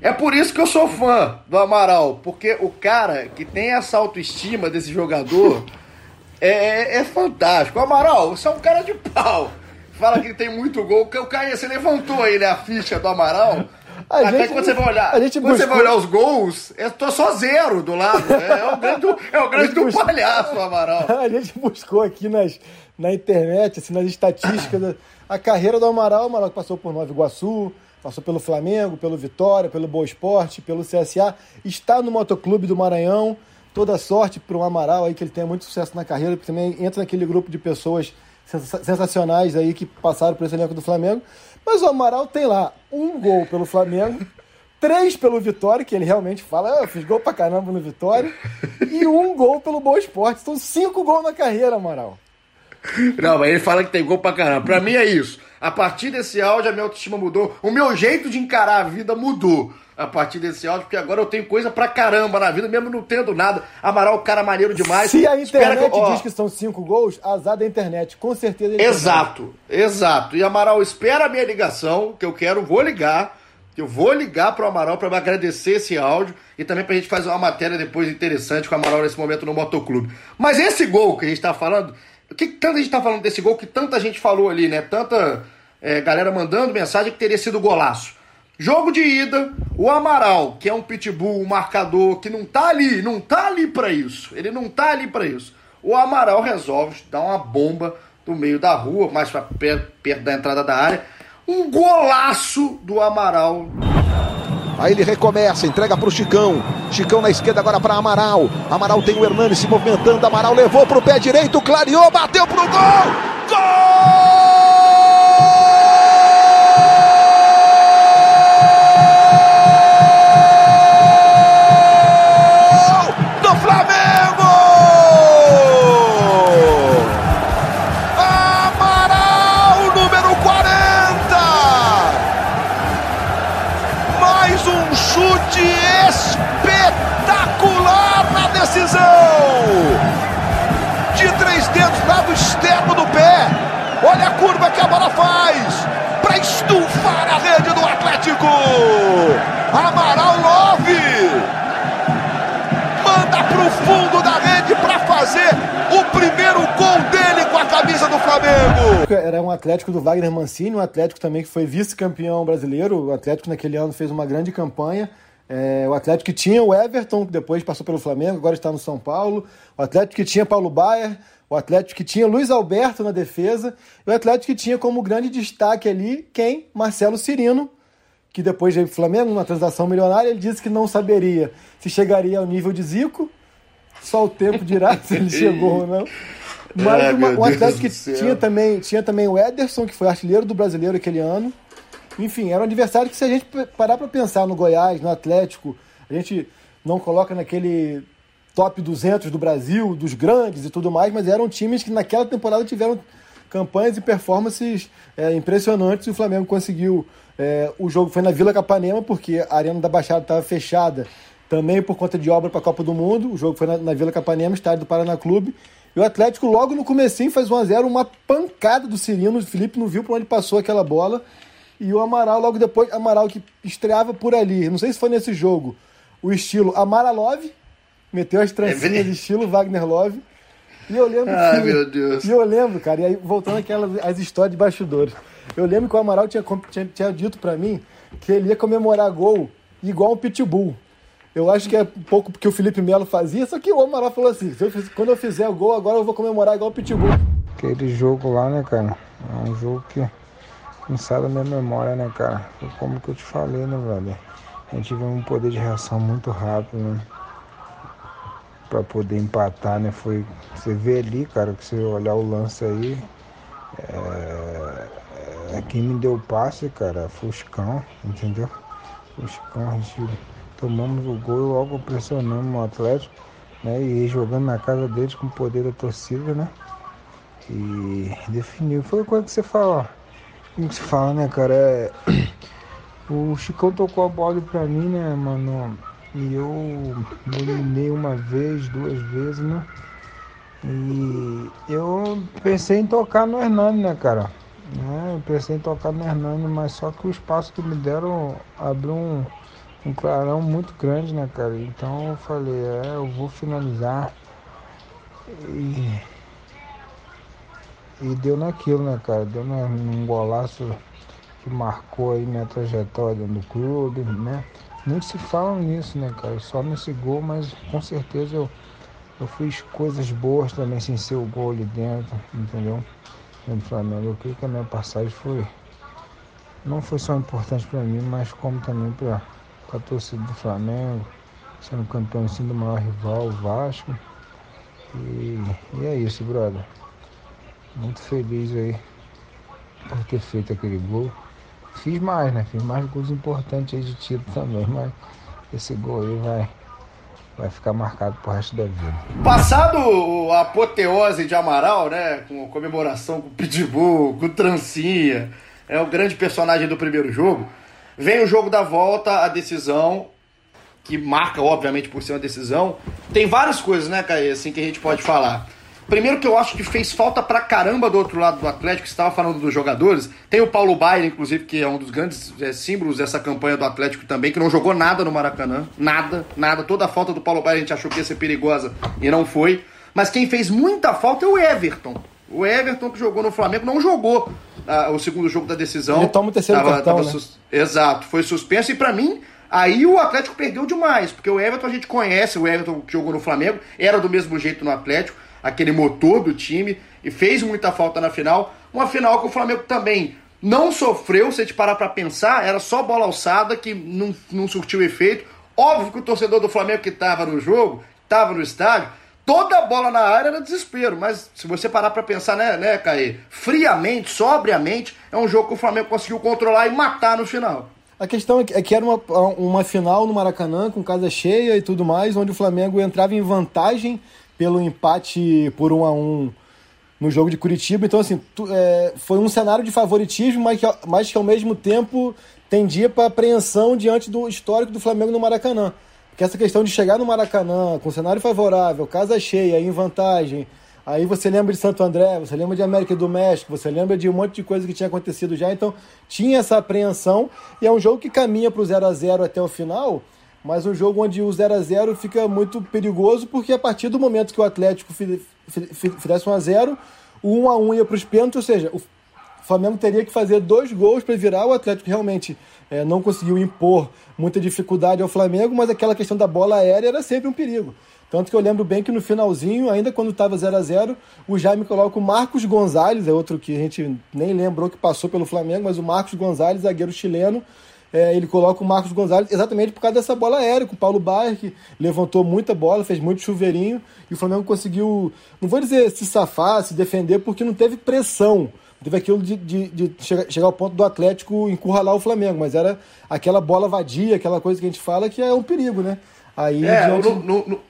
É por isso que eu sou fã do Amaral, porque o cara que tem essa autoestima desse jogador é, é, é fantástico. O Amaral, você é um cara de pau. Fala que ele tem muito gol. O cara, você levantou aí né, a ficha do Amaral. A Até gente, quando você vai olhar, quando buscou... você vai olhar os gols, eu tô só zero do lado. É, é o grande, é o grande do buscou... palhaço, Amaral. A gente buscou aqui nas, na internet, assim, nas estatísticas, a carreira do Amaral, Amaral que passou por Nova Iguaçu, passou pelo Flamengo, pelo Vitória, pelo Boa Esporte, pelo CSA, está no Motoclube do Maranhão. Toda sorte para o Amaral aí, que ele tenha muito sucesso na carreira, porque também entra naquele grupo de pessoas sensacionais aí que passaram por esse elenco do Flamengo. Mas o Amaral tem lá um gol pelo Flamengo, três pelo Vitória, que ele realmente fala, ah, eu fiz gol pra caramba no Vitória, e um gol pelo Boa Esporte. São cinco gols na carreira, Amaral. Não, mas ele fala que tem gol pra caramba. Pra mim é isso. A partir desse áudio, a minha autoestima mudou. O meu jeito de encarar a vida mudou a partir desse áudio, porque agora eu tenho coisa pra caramba na vida, mesmo não tendo nada. Amaral, cara maneiro demais. Se a internet que eu, diz que são cinco gols, azar da internet, com certeza. Ele exato, exato. E Amaral, espera a minha ligação, que eu quero, vou ligar. Eu vou ligar pro Amaral para agradecer esse áudio e também pra gente fazer uma matéria depois interessante com o Amaral nesse momento no Motoclube. Mas esse gol que a gente tá falando, o que tanta gente tá falando desse gol que tanta gente falou ali, né? Tanta é, galera mandando mensagem que teria sido golaço. Jogo de ida, o Amaral, que é um pitbull, um marcador, que não tá ali, não tá ali para isso. Ele não tá ali para isso. O Amaral resolve dar uma bomba no meio da rua, mais pra perto, perto da entrada da área. Um golaço do Amaral. Aí ele recomeça, entrega para o Chicão. Chicão na esquerda agora para Amaral. Amaral tem o Hernani se movimentando. Amaral levou para o pé direito, clareou, bateu pro gol. Gol! Olha a curva que a bola faz para estufar a rede do Atlético. Amaral 9 manda para o fundo da rede para fazer o primeiro gol dele com a camisa do Flamengo. Era um Atlético do Wagner Mancini, um Atlético também que foi vice-campeão brasileiro. O Atlético naquele ano fez uma grande campanha. É, o Atlético que tinha o Everton, que depois passou pelo Flamengo, agora está no São Paulo. O Atlético que tinha Paulo Baier, o Atlético que tinha Luiz Alberto na defesa, e o Atlético que tinha como grande destaque ali quem? Marcelo Cirino, que depois veio para o Flamengo, numa transação milionária, ele disse que não saberia se chegaria ao nível de Zico, só o tempo dirá se ele chegou ou não. Mas é, uma, um Atlético que tinha também, tinha também o Ederson, que foi artilheiro do brasileiro aquele ano. Enfim, era um adversário que, se a gente parar para pensar no Goiás, no Atlético, a gente não coloca naquele top 200 do Brasil, dos grandes e tudo mais, mas eram times que naquela temporada tiveram campanhas e performances é, impressionantes e o Flamengo conseguiu. É, o jogo foi na Vila Capanema, porque a Arena da Baixada estava fechada também por conta de obra para a Copa do Mundo. O jogo foi na, na Vila Capanema, estádio do Paraná Clube. E o Atlético, logo no comecinho, faz 1x0, uma pancada do Cirino. O Felipe não viu para onde passou aquela bola. E o Amaral, logo depois, Amaral que estreava por ali. Não sei se foi nesse jogo. O estilo Amaralov, Meteu as trancinhas é estilo Wagner Love. E eu lembro Ai, que, meu Deus. E eu lembro, cara, e aí voltando aquelas as histórias de bastidores. Eu lembro que o Amaral tinha, tinha, tinha dito para mim que ele ia comemorar gol igual um pitbull. Eu acho que é um pouco porque o Felipe Melo fazia, só que o Amaral falou assim: eu, quando eu fizer o gol, agora eu vou comemorar igual o pitbull. Aquele jogo lá, né, cara? É um jogo que não sai da minha memória, né, cara? Como que eu te falei, né, velho? A gente viu um poder de reação muito rápido, né? para poder empatar, né? Foi, você vê ali, cara, que você olhar o lance aí, é, é, quem me deu o passe, cara, foi o Chicão, entendeu? O Chicão, a gente tomamos o gol e logo pressionamos o Atlético, né? E jogando na casa deles com o poder da torcida, né? E definiu. Foi a coisa que você fala, como se fala, né, cara? É... O Chicão tocou a bola pra mim, né, mano? E eu eliminei uma vez, duas vezes, né? E eu pensei em tocar no Hernani, né, cara? É, eu pensei em tocar no Hernani, mas só que o espaço que me deram abriu um, um clarão muito grande, né, cara? Então eu falei, é, eu vou finalizar. E, e deu naquilo, né, cara? Deu num golaço que marcou aí minha trajetória no clube, né? Muitos se falam nisso, né, cara? Só nesse gol, mas com certeza eu, eu fiz coisas boas também sem ser o gol ali dentro, entendeu? Dentro do Flamengo. Eu creio que a minha passagem foi. Não foi só importante para mim, mas como também para a torcida do Flamengo, sendo campeão cima do maior rival, o Vasco. E, e é isso, brother. Muito feliz aí por ter feito aquele gol. Fiz mais, né? Fiz mais gols importantes de título também, mas esse gol aí vai, vai ficar marcado pro resto da vida. Passado a apoteose de Amaral, né? Com comemoração com o Pitbull, com o Trancinha, é o grande personagem do primeiro jogo. Vem o jogo da volta, a decisão, que marca, obviamente, por ser uma decisão. Tem várias coisas, né, Caê, assim, que a gente pode falar. Primeiro que eu acho que fez falta pra caramba do outro lado do Atlético, você estava falando dos jogadores. Tem o Paulo Baier, inclusive, que é um dos grandes é, símbolos dessa campanha do Atlético também, que não jogou nada no Maracanã. Nada, nada. Toda a falta do Paulo Baier a gente achou que ia ser perigosa e não foi. Mas quem fez muita falta é o Everton. O Everton que jogou no Flamengo não jogou ah, o segundo jogo da decisão. Ele toma o terceiro Tava- cartão, tava né? Exato, foi suspenso e pra mim aí o Atlético perdeu demais, porque o Everton a gente conhece, o Everton que jogou no Flamengo, era do mesmo jeito no Atlético, aquele motor do time e fez muita falta na final. Uma final que o Flamengo também não sofreu, se a gente parar pra pensar, era só bola alçada que não, não surtiu efeito. Óbvio que o torcedor do Flamengo que tava no jogo, tava no estádio, toda bola na área era desespero, mas se você parar pra pensar, né, né, Caê, friamente, sobriamente, é um jogo que o Flamengo conseguiu controlar e matar no final. A questão é que- é era uma, uma final no Maracanã, com casa cheia e tudo mais, onde o Flamengo entrava em vantagem pelo empate por 1 a 1 no jogo de Curitiba. Então, assim, tu- é, foi um cenário de favoritismo, mas que, mas que ao mesmo tempo tendia para apreensão diante do histórico do Flamengo no Maracanã. Porque essa questão de chegar no Maracanã com cenário favorável, casa cheia, em vantagem, aí você lembra de Santo André, você lembra de América do México, você lembra de um monte de coisa que tinha acontecido já, então tinha essa apreensão e é um jogo que caminha para o 0 a 0 até o final, mas um jogo onde o 0 a 0 fica muito perigoso porque a partir do momento que o Atlético fi- fi- fi- fizesse 1 a 0, o 1 a 1 ia para os pênaltis, ou seja, o Flamengo teria que fazer dois gols para virar. O Atlético realmente eh, não conseguiu impor muita dificuldade ao Flamengo, mas aquela questão da bola aérea era sempre um perigo. Tanto que eu lembro bem que no finalzinho, ainda quando estava 0 a 0 o Jaime coloca o Marcos Gonzalez, é outro que a gente nem lembrou que passou pelo Flamengo, mas o Marcos Gonzalez, zagueiro chileno, eh, ele coloca o Marcos Gonzalez exatamente por causa dessa bola aérea, com o Paulo Baier, que levantou muita bola, fez muito chuveirinho, e o Flamengo conseguiu, não vou dizer se safar, se defender, porque não teve pressão. Teve aquilo de, de, de chegar, chegar ao ponto do Atlético encurralar o Flamengo, mas era aquela bola vadia, aquela coisa que a gente fala que é um perigo, né? Aí É, diante- no- no- no-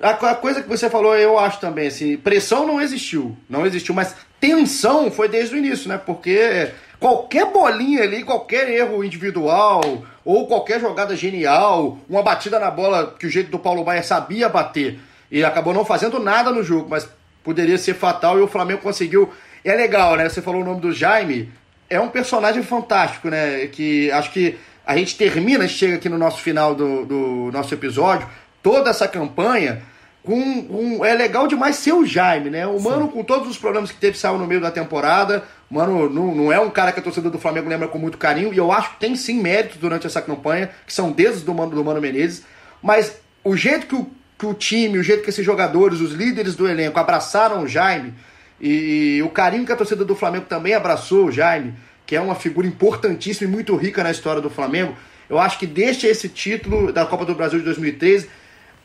a coisa que você falou, eu acho também, assim, pressão não existiu, não existiu, mas tensão foi desde o início, né? Porque qualquer bolinha ali, qualquer erro individual, ou qualquer jogada genial, uma batida na bola que o jeito do Paulo Baia sabia bater, e acabou não fazendo nada no jogo, mas poderia ser fatal e o Flamengo conseguiu. É legal, né? Você falou o nome do Jaime, é um personagem fantástico, né? Que acho que a gente termina, chega aqui no nosso final do, do nosso episódio, toda essa campanha com, é legal demais ser o Jaime, né? O Mano, com todos os problemas que teve, saiu no meio da temporada. Mano não, não é um cara que a torcida do Flamengo lembra com muito carinho, e eu acho que tem sim méritos durante essa campanha, que são dedos do Mano, do Mano Menezes. Mas o jeito que o, que o time, o jeito que esses jogadores, os líderes do elenco abraçaram o Jaime, e o carinho que a torcida do Flamengo também abraçou o Jaime, que é uma figura importantíssima e muito rica na história do Flamengo, eu acho que deixa esse título da Copa do Brasil de 2013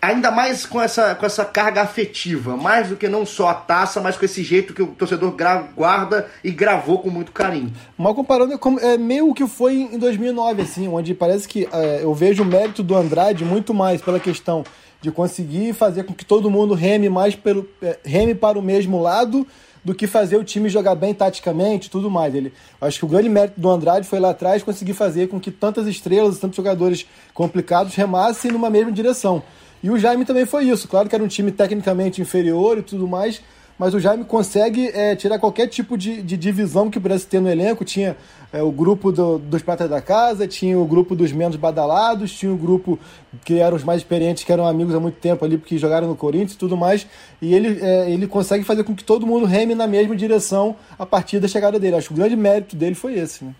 ainda mais com essa, com essa carga afetiva, mais do que não só a taça, mas com esse jeito que o torcedor guarda e gravou com muito carinho. Mal comparando, é, meio que foi em 2009, assim, onde parece que é, eu vejo o mérito do Andrade muito mais pela questão de conseguir fazer com que todo mundo reme mais pelo é, reme para o mesmo lado do que fazer o time jogar bem taticamente tudo mais. Ele, acho que o grande mérito do Andrade foi lá atrás conseguir fazer com que tantas estrelas, tantos jogadores complicados remassem numa mesma direção. E o Jaime também foi isso. Claro que era um time tecnicamente inferior e tudo mais, mas o Jaime consegue é, tirar qualquer tipo de, de divisão que pudesse ter no elenco. Tinha é, o grupo do- dos pratas da casa, tinha o grupo dos menos badalados, tinha o grupo que eram os mais experientes, que eram amigos há muito tempo ali, porque jogaram no Corinthians e tudo mais. E ele, é, ele consegue fazer com que todo mundo reme na mesma direção a partir da chegada dele. Acho que o grande mérito dele foi esse. Né?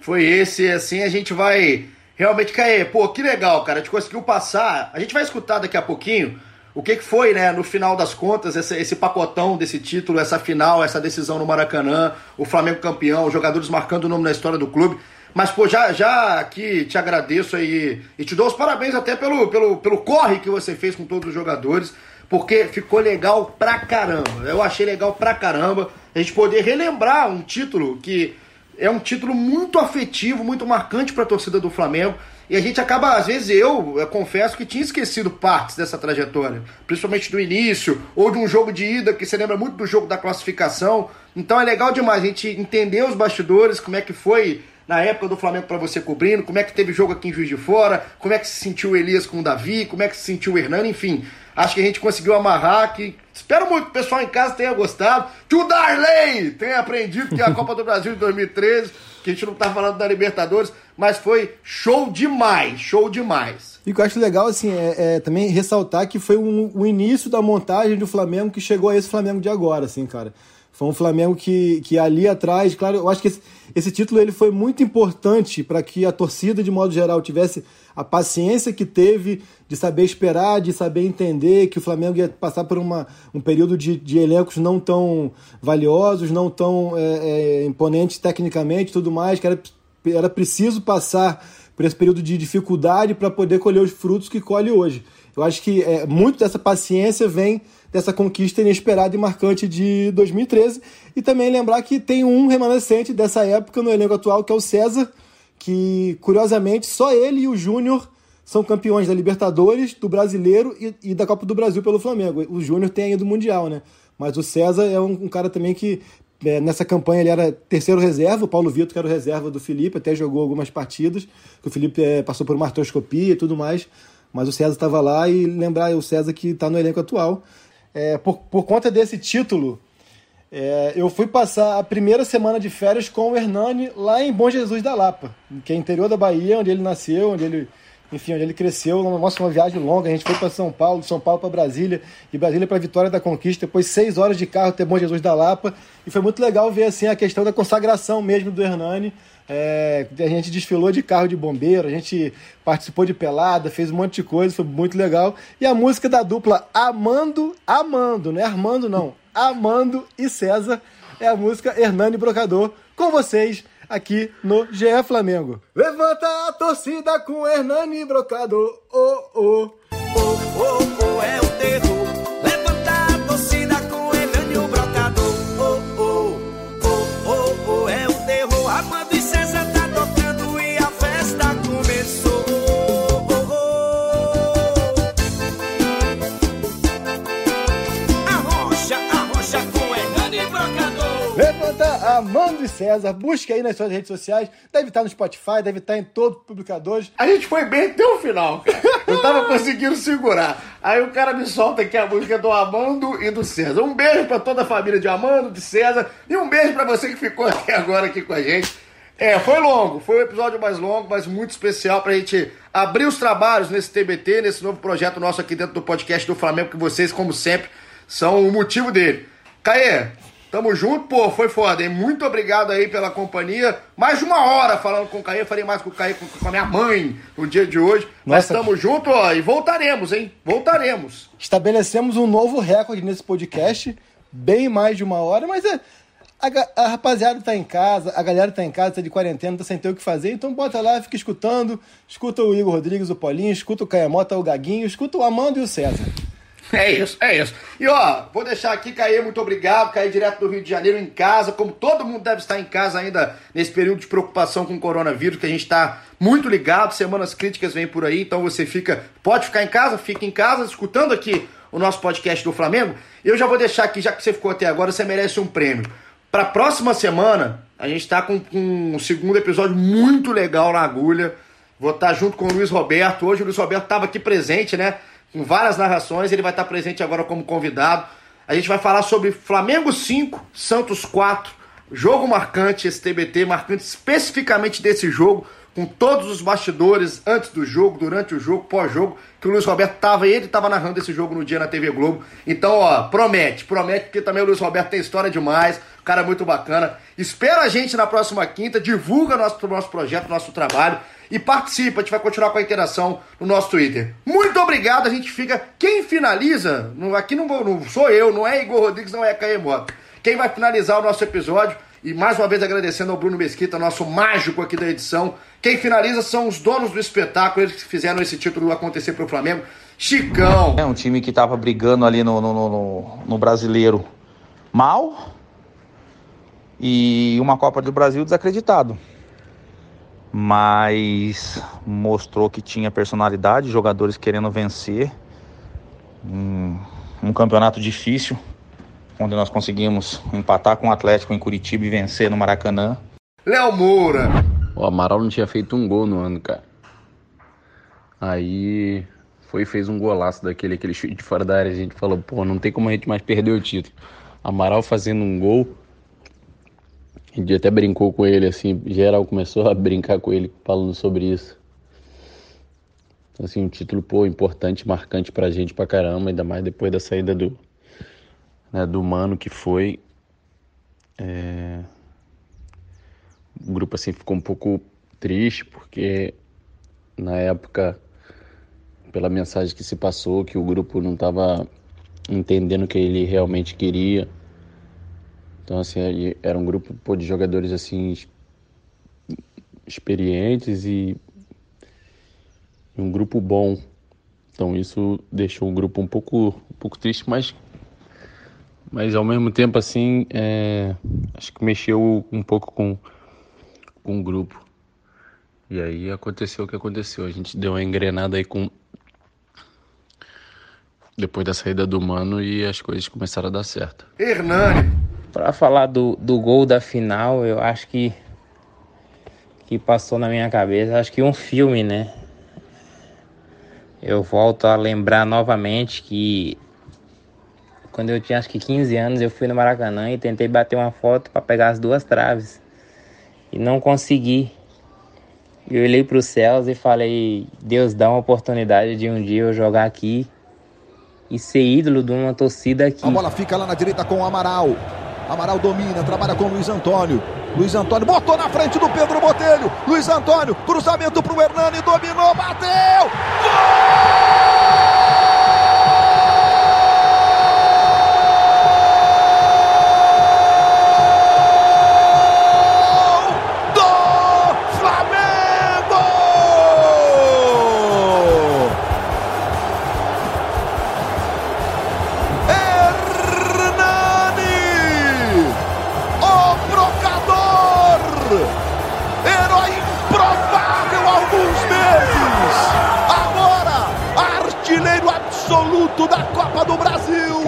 Foi esse, assim a gente vai realmente cair. Pô, que legal, cara. A gente conseguiu passar. A gente vai escutar daqui a pouquinho o que, que foi, né, no final das contas, esse, esse pacotão desse título, essa final, essa decisão no Maracanã, o Flamengo campeão, os jogadores marcando o nome na história do clube. Mas, pô, já, já aqui te agradeço aí e te dou os parabéns até pelo, pelo, pelo corre que você fez com todos os jogadores, porque ficou legal pra caramba. Eu achei legal pra caramba a gente poder relembrar um título que é um título muito afetivo, muito marcante para a torcida do Flamengo. E a gente acaba, às vezes, eu, eu, confesso que tinha esquecido partes dessa trajetória, principalmente do início, ou de um jogo de ida, que você lembra muito do jogo da classificação. Então é legal demais a gente entender os bastidores, como é que foi na época do Flamengo para você cobrindo, como é que teve jogo aqui em Juiz de Fora, como é que se sentiu o Elias com o Davi, como é que se sentiu o Hernani, enfim. Acho que a gente conseguiu amarrar, que espero muito que o pessoal em casa tenha gostado, que o Darley tenha aprendido que é a Copa do Brasil de 2013, que a gente não tá falando da Libertadores, mas foi show demais, show demais. E o que eu acho legal, assim, é, é também ressaltar que foi um, o início da montagem do Flamengo que chegou a esse Flamengo de agora, assim, cara. Foi um Flamengo que, que ali atrás, claro, eu acho que esse, esse título ele foi muito importante para que a torcida, de modo geral, tivesse a paciência que teve de saber esperar, de saber entender que o Flamengo ia passar por uma, um período de, de elencos não tão valiosos, não tão é, é, imponentes tecnicamente tudo mais, que era, era preciso passar por esse período de dificuldade para poder colher os frutos que colhe hoje. Eu acho que é, muito dessa paciência vem dessa conquista inesperada e marcante de 2013. E também lembrar que tem um remanescente dessa época no elenco atual, que é o César, que curiosamente só ele e o Júnior são campeões da Libertadores, do Brasileiro e, e, da Copa do Brasil pelo Flamengo. O Júnior tem ainda o Mundial, né? Mas o César é um, um cara também que é, nessa campanha ele era terceiro reserva, o Paulo Vitor que era o reserva do Felipe, até jogou algumas partidas, que o Felipe é, passou por uma artroscopia e tudo mais, mas o César estava lá e lembrar o César que está no elenco atual é, por, por conta desse título, é, eu fui passar a primeira semana de férias com o Hernani lá em Bom Jesus da Lapa, que é interior da Bahia, onde ele nasceu, onde ele, enfim, onde ele cresceu. Nossa, uma viagem longa. A gente foi para São Paulo, de São Paulo para Brasília, de Brasília para Vitória da Conquista, depois seis horas de carro até Bom Jesus da Lapa. E foi muito legal ver assim a questão da consagração mesmo do Hernani é, a gente desfilou de carro de bombeiro, a gente participou de pelada, fez um monte de coisa, foi muito legal. E a música da dupla Amando, Amando, não é Armando não, Amando e César é a música Hernani Brocador com vocês aqui no GE Flamengo. Levanta a torcida com Hernani Brocador, oh oh. Oh, oh, oh, é Amando e César. Busque aí nas suas redes sociais. Deve estar no Spotify, deve estar em todos os publicadores. A gente foi bem até o final, Eu tava conseguindo segurar. Aí o cara me solta aqui a música do Amando e do César. Um beijo para toda a família de Amando, de César. E um beijo para você que ficou até agora aqui com a gente. É, foi longo, foi um episódio mais longo, mas muito especial pra gente abrir os trabalhos nesse TBT, nesse novo projeto nosso aqui dentro do podcast do Flamengo, que vocês, como sempre, são o motivo dele. Caê, Tamo junto, pô, foi foda, hein? Muito obrigado aí pela companhia. Mais de uma hora falando com o Caí, falei mais com o Caí, com a minha mãe no dia de hoje. Nossa. Mas tamo junto, ó, e voltaremos, hein? Voltaremos. Estabelecemos um novo recorde nesse podcast, bem mais de uma hora, mas é. A, a, rapaziada tá em casa, a galera tá em casa, tá de quarentena, tá sem ter o que fazer, então bota lá, fica escutando, escuta o Igor Rodrigues, o Paulinho, escuta o Caemota, o Gaguinho, escuta o Amando e o César. É isso, é isso. E ó, vou deixar aqui, Caí, muito obrigado. Caí direto do Rio de Janeiro em casa, como todo mundo deve estar em casa ainda nesse período de preocupação com o coronavírus, que a gente está muito ligado, semanas críticas vêm por aí, então você fica, pode ficar em casa, fica em casa, escutando aqui o nosso podcast do Flamengo. Eu já vou deixar aqui, já que você ficou até agora, você merece um prêmio. Para próxima semana, a gente está com, com um segundo episódio muito legal na agulha. Vou estar junto com o Luiz Roberto. Hoje o Luiz Roberto estava aqui presente, né? Com várias narrações. Ele vai estar presente agora como convidado. A gente vai falar sobre Flamengo 5, Santos 4. Jogo marcante esse TBT, marcante especificamente desse jogo, com todos os bastidores antes do jogo, durante o jogo, pós-jogo, que o Luiz Roberto estava ele estava narrando esse jogo no dia na TV Globo. Então, ó, promete, promete, porque também o Luiz Roberto tem história demais, cara é muito bacana. Espera a gente na próxima quinta, divulga nosso, nosso projeto, nosso trabalho e participa. A gente vai continuar com a interação no nosso Twitter. Muito obrigado, a gente fica. Quem finaliza, aqui não, não sou eu, não é Igor Rodrigues, não é Caê Mota. Quem vai finalizar o nosso episódio, e mais uma vez agradecendo ao Bruno Mesquita, nosso mágico aqui da edição. Quem finaliza são os donos do espetáculo, eles que fizeram esse título acontecer para o Flamengo. Chicão. É um time que estava brigando ali no, no, no, no brasileiro mal e uma Copa do Brasil desacreditado mas mostrou que tinha personalidade, jogadores querendo vencer. Um, um, campeonato difícil, onde nós conseguimos empatar com o Atlético em Curitiba e vencer no Maracanã. Léo Moura! O Amaral não tinha feito um gol no ano, cara. Aí foi e fez um golaço daquele, aquele chute de fora da área. A gente falou, pô, não tem como a gente mais perder o título. Amaral fazendo um gol gente até brincou com ele, assim, geral começou a brincar com ele falando sobre isso. Assim, um título, pô, importante, marcante pra gente pra caramba, ainda mais depois da saída do, né, do Mano que foi. É... O grupo, assim, ficou um pouco triste, porque na época, pela mensagem que se passou, que o grupo não estava entendendo o que ele realmente queria então, assim, era um grupo pô, de jogadores, assim, experientes e um grupo bom. Então, isso deixou o grupo um pouco, um pouco triste, mas, mas ao mesmo tempo, assim, é, acho que mexeu um pouco com, com o grupo. E aí aconteceu o que aconteceu. A gente deu uma engrenada aí com. Depois da saída do Mano e as coisas começaram a dar certo. Hernani, para falar do, do gol da final, eu acho que que passou na minha cabeça, acho que um filme, né? Eu volto a lembrar novamente que quando eu tinha acho que 15 anos, eu fui no Maracanã e tentei bater uma foto para pegar as duas traves e não consegui. Eu olhei para os céus e falei: Deus dá uma oportunidade de um dia eu jogar aqui e ser ídolo de uma torcida aqui. A bola fica lá na direita com o Amaral. Amaral domina, trabalha com Luiz Antônio. Luiz Antônio botou na frente do Pedro Botelho. Luiz Antônio, cruzamento para o Hernani, dominou, bateu! Gol!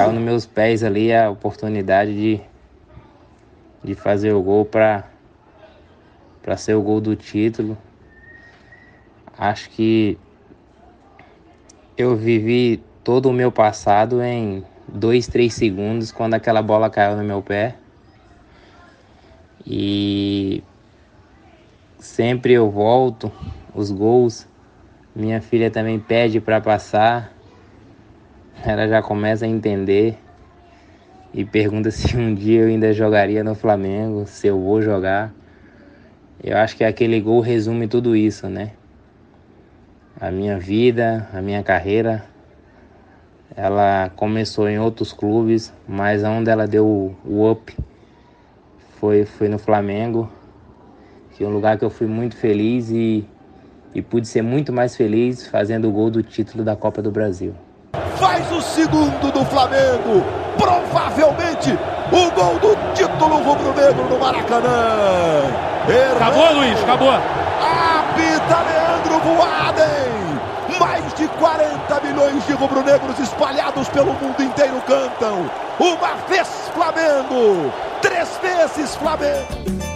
Caiu nos meus pés ali a oportunidade de, de fazer o gol para para ser o gol do título. Acho que eu vivi todo o meu passado em dois, três segundos quando aquela bola caiu no meu pé. E sempre eu volto os gols. Minha filha também pede para passar ela já começa a entender e pergunta se um dia eu ainda jogaria no Flamengo, se eu vou jogar. Eu acho que aquele gol resume tudo isso, né? A minha vida, a minha carreira, ela começou em outros clubes, mas onde ela deu o up foi, foi no Flamengo, que é um lugar que eu fui muito feliz e, e pude ser muito mais feliz fazendo o gol do título da Copa do Brasil faz o segundo do Flamengo. Provavelmente o gol do título rubro-negro no Maracanã. Acabou, Luiz, acabou. Apita Leandro Voaden. Mais de 40 milhões de rubro-negros espalhados pelo mundo inteiro cantam. Uma vez Flamengo, três vezes Flamengo.